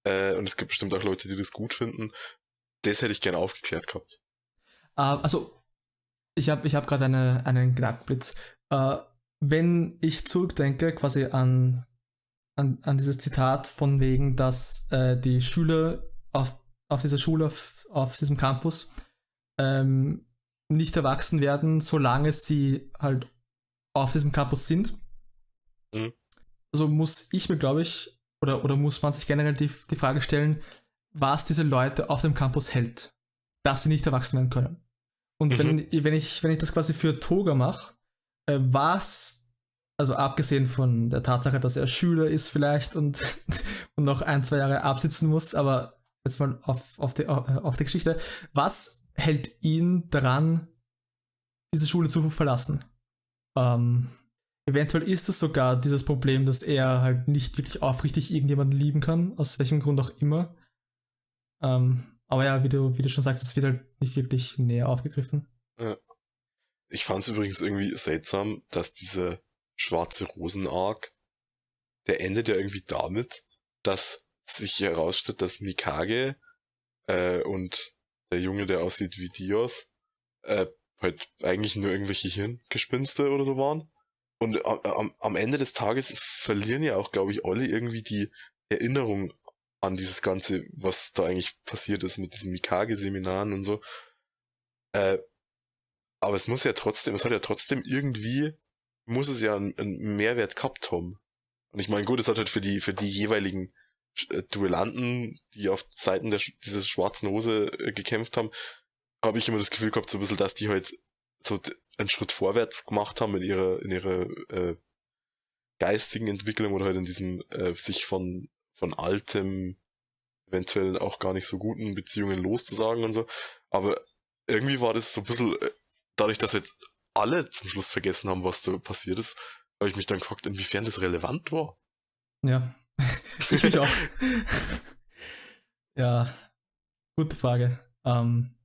Speaker 1: Äh, und es gibt bestimmt auch Leute, die das gut finden. Das hätte ich gerne aufgeklärt gehabt.
Speaker 2: Uh, also, ich habe ich hab gerade eine, einen Gedankenblitz. Uh, wenn ich zurückdenke, quasi an, an, an dieses Zitat von wegen, dass äh, die Schüler auf, auf dieser Schule, auf, auf diesem Campus, ähm, nicht erwachsen werden, solange sie halt auf diesem Campus sind. Mhm. Also muss ich mir, glaube ich, oder, oder muss man sich generell die, die Frage stellen, was diese Leute auf dem Campus hält, dass sie nicht erwachsen werden können. Und mhm. wenn, wenn, ich, wenn ich das quasi für Toga mache, äh, was, also abgesehen von der Tatsache, dass er Schüler ist vielleicht und, *laughs* und noch ein, zwei Jahre absitzen muss, aber jetzt mal auf, auf, die, auf die Geschichte, was hält ihn daran, diese Schule zu verlassen? Ähm, eventuell ist es sogar dieses Problem, dass er halt nicht wirklich aufrichtig irgendjemanden lieben kann, aus welchem Grund auch immer. Ähm, aber ja, wie du, wie du schon sagst, es wird halt nicht wirklich näher aufgegriffen. Ja.
Speaker 1: Ich fand es übrigens irgendwie seltsam, dass diese schwarze Rosen-Arc, der endet ja irgendwie damit, dass sich herausstellt, dass Mikage äh, und der Junge, der aussieht wie Dios, äh, halt eigentlich nur irgendwelche Hirngespinste oder so waren. Und am, am Ende des Tages verlieren ja auch, glaube ich, alle irgendwie die Erinnerung an dieses Ganze, was da eigentlich passiert ist mit diesen Mikage-Seminaren und so. Äh, aber es muss ja trotzdem, es hat ja trotzdem irgendwie, muss es ja einen, einen Mehrwert gehabt haben. Und ich meine, gut, es hat halt für die, für die jeweiligen äh, Duellanten, die auf Seiten der, dieses schwarzen Hose äh, gekämpft haben, habe ich immer das Gefühl gehabt, so ein bisschen, dass die halt so einen Schritt vorwärts gemacht haben in ihrer, in ihrer, äh, geistigen Entwicklung oder halt in diesem äh, sich von, von altem, eventuell auch gar nicht so guten Beziehungen loszusagen und so. Aber irgendwie war das so ein bisschen, äh, dadurch, dass halt alle zum Schluss vergessen haben, was da passiert ist, habe ich mich dann gefragt, inwiefern das relevant war.
Speaker 2: Ja, *laughs* ich mich auch. ja, gute Frage. Ähm,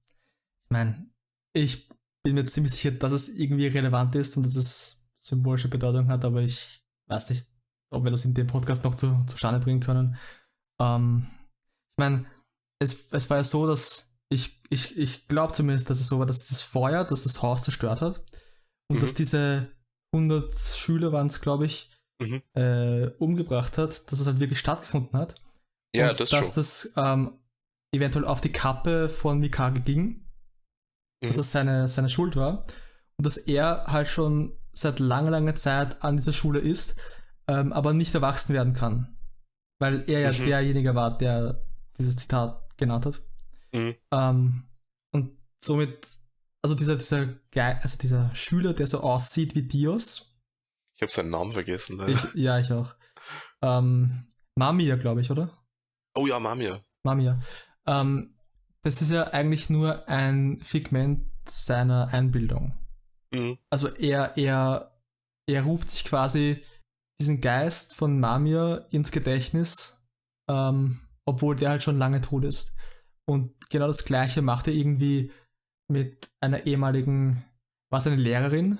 Speaker 2: ich meine, ich bin mir ziemlich sicher, dass es irgendwie relevant ist und dass es symbolische Bedeutung hat, aber ich weiß nicht, ob wir das in dem Podcast noch zu, zustande bringen können. Ähm, ich meine, es, es war ja so, dass ich, ich, ich glaube zumindest, dass es so war, dass das Feuer, dass das Haus zerstört hat und mhm. dass diese 100 Schüler waren es, glaube ich, mhm. äh, umgebracht hat, dass es halt wirklich stattgefunden hat.
Speaker 1: Ja, und das
Speaker 2: dass
Speaker 1: schon.
Speaker 2: das ähm, eventuell auf die Kappe von Mikage ging, mhm. dass es seine, seine Schuld war und dass er halt schon seit langer, langer Zeit an dieser Schule ist, ähm, aber nicht erwachsen werden kann. Weil er ja mhm. derjenige war, der dieses Zitat genannt hat. Mhm. Ähm, und somit, also dieser, dieser, also dieser Schüler, der so aussieht wie Dios.
Speaker 1: Ich habe seinen Namen vergessen.
Speaker 2: Ne? Ich, ja, ich auch. Ähm, Mamiya, glaube ich, oder?
Speaker 1: Oh ja, Mamiya.
Speaker 2: Mamiya. Ähm, das ist ja eigentlich nur ein Figment seiner Einbildung. Mhm. Also er, er, er ruft sich quasi diesen Geist von Mamiya ins Gedächtnis, ähm, obwohl der halt schon lange tot ist. Und genau das gleiche macht er irgendwie mit einer ehemaligen, war es eine Lehrerin?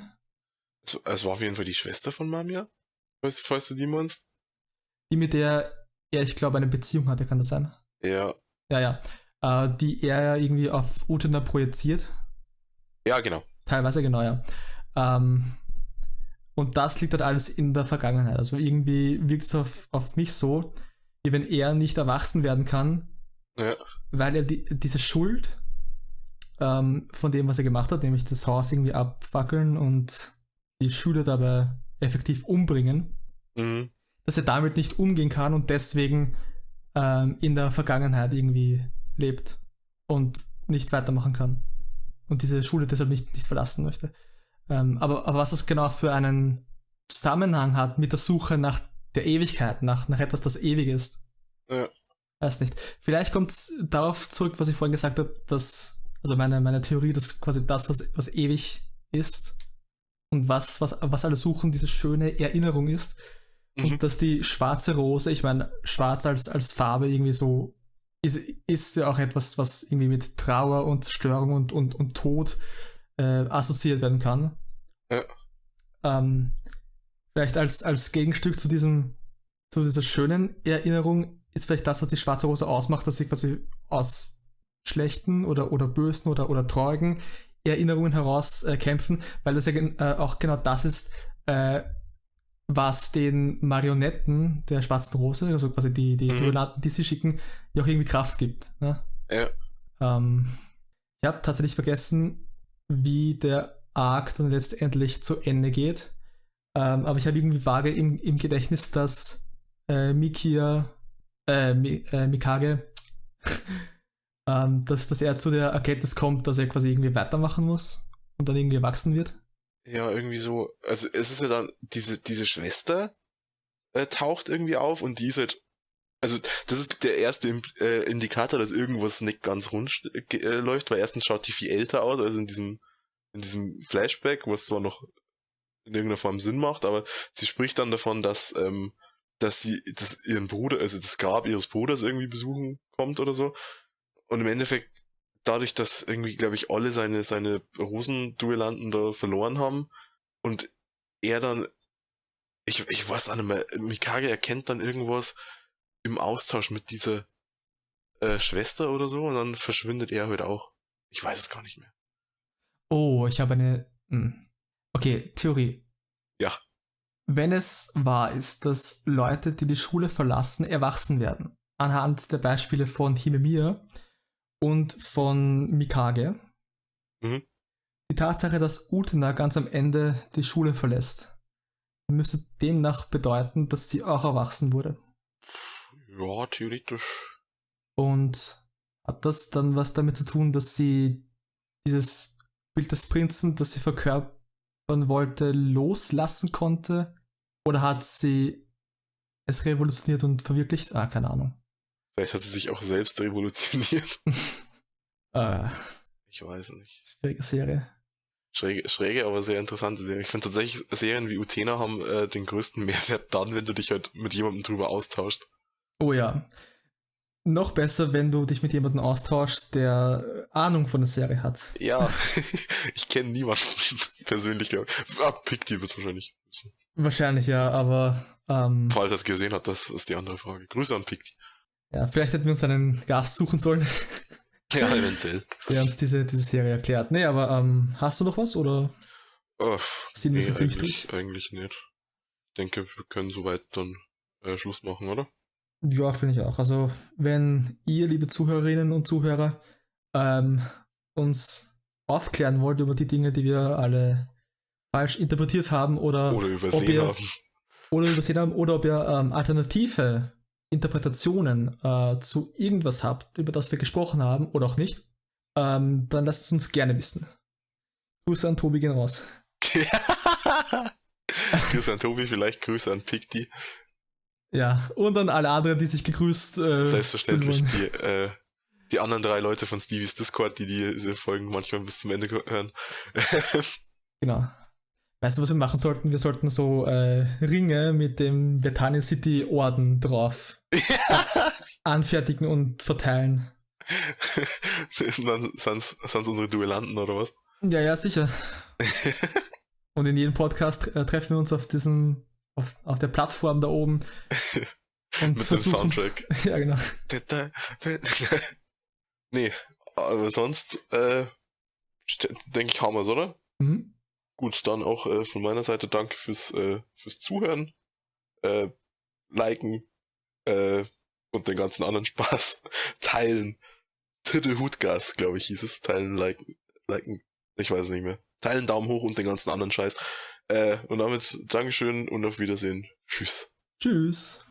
Speaker 1: Es, es, war auf jeden Fall die Schwester von Mamiya, falls, falls du die meinst.
Speaker 2: Die, mit der er, ich glaube, eine Beziehung hatte, kann das sein?
Speaker 1: Ja.
Speaker 2: Ja, ja. Äh, die er irgendwie auf Utena projiziert.
Speaker 1: Ja, genau.
Speaker 2: Teilweise genau, ja. Ähm, und das liegt halt alles in der Vergangenheit. Also irgendwie wirkt es auf, auf mich so, wie wenn er nicht erwachsen werden kann,
Speaker 1: ja.
Speaker 2: weil er die, diese Schuld ähm, von dem, was er gemacht hat, nämlich das Haus irgendwie abfackeln und die Schüler dabei effektiv umbringen,
Speaker 1: mhm.
Speaker 2: dass er damit nicht umgehen kann und deswegen ähm, in der Vergangenheit irgendwie lebt und nicht weitermachen kann und diese Schule deshalb nicht, nicht verlassen möchte. Ähm, aber, aber was das genau für einen Zusammenhang hat mit der Suche nach der Ewigkeit, nach, nach etwas, das ewig ist.
Speaker 1: Ja.
Speaker 2: Weiß nicht. Vielleicht kommt es darauf zurück, was ich vorhin gesagt habe, dass, also meine, meine Theorie, dass quasi das, was, was ewig ist und was, was, was alle suchen, diese schöne Erinnerung ist. Mhm. Und dass die schwarze Rose, ich meine, schwarz als, als Farbe irgendwie so ist, ist ja auch etwas, was irgendwie mit Trauer und Zerstörung und, und, und Tod äh, assoziiert werden kann.
Speaker 1: Ja.
Speaker 2: Ähm, vielleicht als, als Gegenstück zu diesem, zu dieser schönen Erinnerung ist vielleicht das, was die Schwarze Rose ausmacht, dass sie quasi aus schlechten oder, oder bösen oder, oder traurigen Erinnerungen heraus äh, kämpfen, weil das ja äh, auch genau das ist, äh, was den Marionetten der Schwarzen Rose, also quasi die, die mhm. Duellanten, die sie schicken, ja auch irgendwie Kraft gibt. Ne?
Speaker 1: Ja.
Speaker 2: Ähm, ich habe tatsächlich vergessen, wie der Arc dann letztendlich zu Ende geht. Ähm, aber ich habe irgendwie vage im, im Gedächtnis, dass äh, Mikia, äh, Mi, äh, Mikage, *laughs* ähm, dass, dass er zu der Erkenntnis kommt, dass er quasi irgendwie weitermachen muss und dann irgendwie erwachsen wird.
Speaker 1: Ja, irgendwie so. Also es ist ja dann, diese, diese Schwester äh, taucht irgendwie auf und die ist halt. Also, das ist der erste äh, Indikator, dass irgendwas nicht ganz rund äh, läuft, weil erstens schaut die viel älter aus, also in diesem, in diesem Flashback, was zwar noch in irgendeiner Form Sinn macht, aber sie spricht dann davon, dass, ähm, dass sie dass ihren Bruder, also das Grab ihres Bruders irgendwie besuchen kommt oder so. Und im Endeffekt dadurch, dass irgendwie, glaube ich, alle seine, seine Rosenduellanten da verloren haben und er dann, ich, ich weiß auch nicht mehr, Mikage erkennt dann irgendwas im Austausch mit dieser äh, Schwester oder so und dann verschwindet er halt auch. Ich weiß es gar nicht mehr.
Speaker 2: Oh, ich habe eine. Hm. Okay, Theorie.
Speaker 1: Ja.
Speaker 2: Wenn es wahr ist, dass Leute, die die Schule verlassen, erwachsen werden, anhand der Beispiele von Himemiya, und von Mikage.
Speaker 1: Mhm.
Speaker 2: Die Tatsache, dass Utena ganz am Ende die Schule verlässt, müsste demnach bedeuten, dass sie auch erwachsen wurde.
Speaker 1: Ja, theoretisch.
Speaker 2: Und hat das dann was damit zu tun, dass sie dieses Bild des Prinzen, das sie verkörpern wollte, loslassen konnte Oder hat sie es revolutioniert und verwirklicht? Ah, keine Ahnung.
Speaker 1: Vielleicht hat sie sich auch selbst revolutioniert.
Speaker 2: äh, *laughs*
Speaker 1: ich weiß nicht.
Speaker 2: Schwierige Serie.
Speaker 1: Schräge, schräge, aber sehr interessante Serie. Ich finde tatsächlich, Serien wie Utena haben äh, den größten Mehrwert dann, wenn du dich halt mit jemandem drüber austauschst.
Speaker 2: Oh ja. Noch besser, wenn du dich mit jemandem austauschst, der Ahnung von der Serie hat.
Speaker 1: Ja, *laughs* *laughs* ich kenne niemanden persönlich, glaube ich. Ah, Picti wird wahrscheinlich wissen.
Speaker 2: Wahrscheinlich ja, aber. Ähm,
Speaker 1: Falls er es gesehen hat, das ist die andere Frage. Grüße an Picti.
Speaker 2: Ja, vielleicht hätten wir uns einen Gast suchen sollen. *laughs*
Speaker 1: Ja, eventuell.
Speaker 2: Der uns diese, diese Serie erklärt. Nee, aber ähm, hast du noch was oder
Speaker 1: oh,
Speaker 2: ziehen wir nee, ziemlich
Speaker 1: eigentlich, durch? Eigentlich nicht. Ich denke, wir können soweit dann äh, Schluss machen, oder?
Speaker 2: Ja, finde ich auch. Also, wenn ihr, liebe Zuhörerinnen und Zuhörer, ähm, uns aufklären wollt über die Dinge, die wir alle falsch interpretiert haben oder,
Speaker 1: oder übersehen
Speaker 2: ihr,
Speaker 1: haben.
Speaker 2: Oder übersehen haben, oder ob ihr ähm, alternative Interpretationen äh, zu irgendwas habt, über das wir gesprochen haben oder auch nicht, ähm, dann lasst es uns gerne wissen. Grüße an Tobi gehen raus. *laughs*
Speaker 1: Grüße an Tobi, vielleicht Grüße an Picti.
Speaker 2: Ja, und an alle anderen, die sich gegrüßt. Äh,
Speaker 1: Selbstverständlich die, äh, die anderen drei Leute von Stevies Discord, die diese Folgen manchmal bis zum Ende hören. *laughs*
Speaker 2: genau. Weißt du, was wir machen sollten? Wir sollten so äh, Ringe mit dem Vertania City Orden drauf *laughs* anfertigen und verteilen. *laughs*
Speaker 1: Es unsere Duellanten oder was?
Speaker 2: Ja, ja, sicher. *laughs* und in jedem Podcast äh, treffen wir uns auf diesem, auf, auf der Plattform da oben.
Speaker 1: Und mit versuchen, dem Soundtrack.
Speaker 2: ja, genau.
Speaker 1: nee, aber sonst, äh, denke ich, haben wir es, oder?
Speaker 2: Mhm.
Speaker 1: Gut, dann auch äh, von meiner Seite danke fürs, äh, fürs Zuhören, äh, liken äh, und den ganzen anderen *laughs* Spaß teilen. Tittelhutgas, glaube ich, hieß es. Teilen, liken, liken, ich weiß es nicht mehr. Teilen, Daumen hoch und den ganzen anderen Scheiß. Äh, und damit Dankeschön und auf Wiedersehen. Tschüss.
Speaker 2: Tschüss.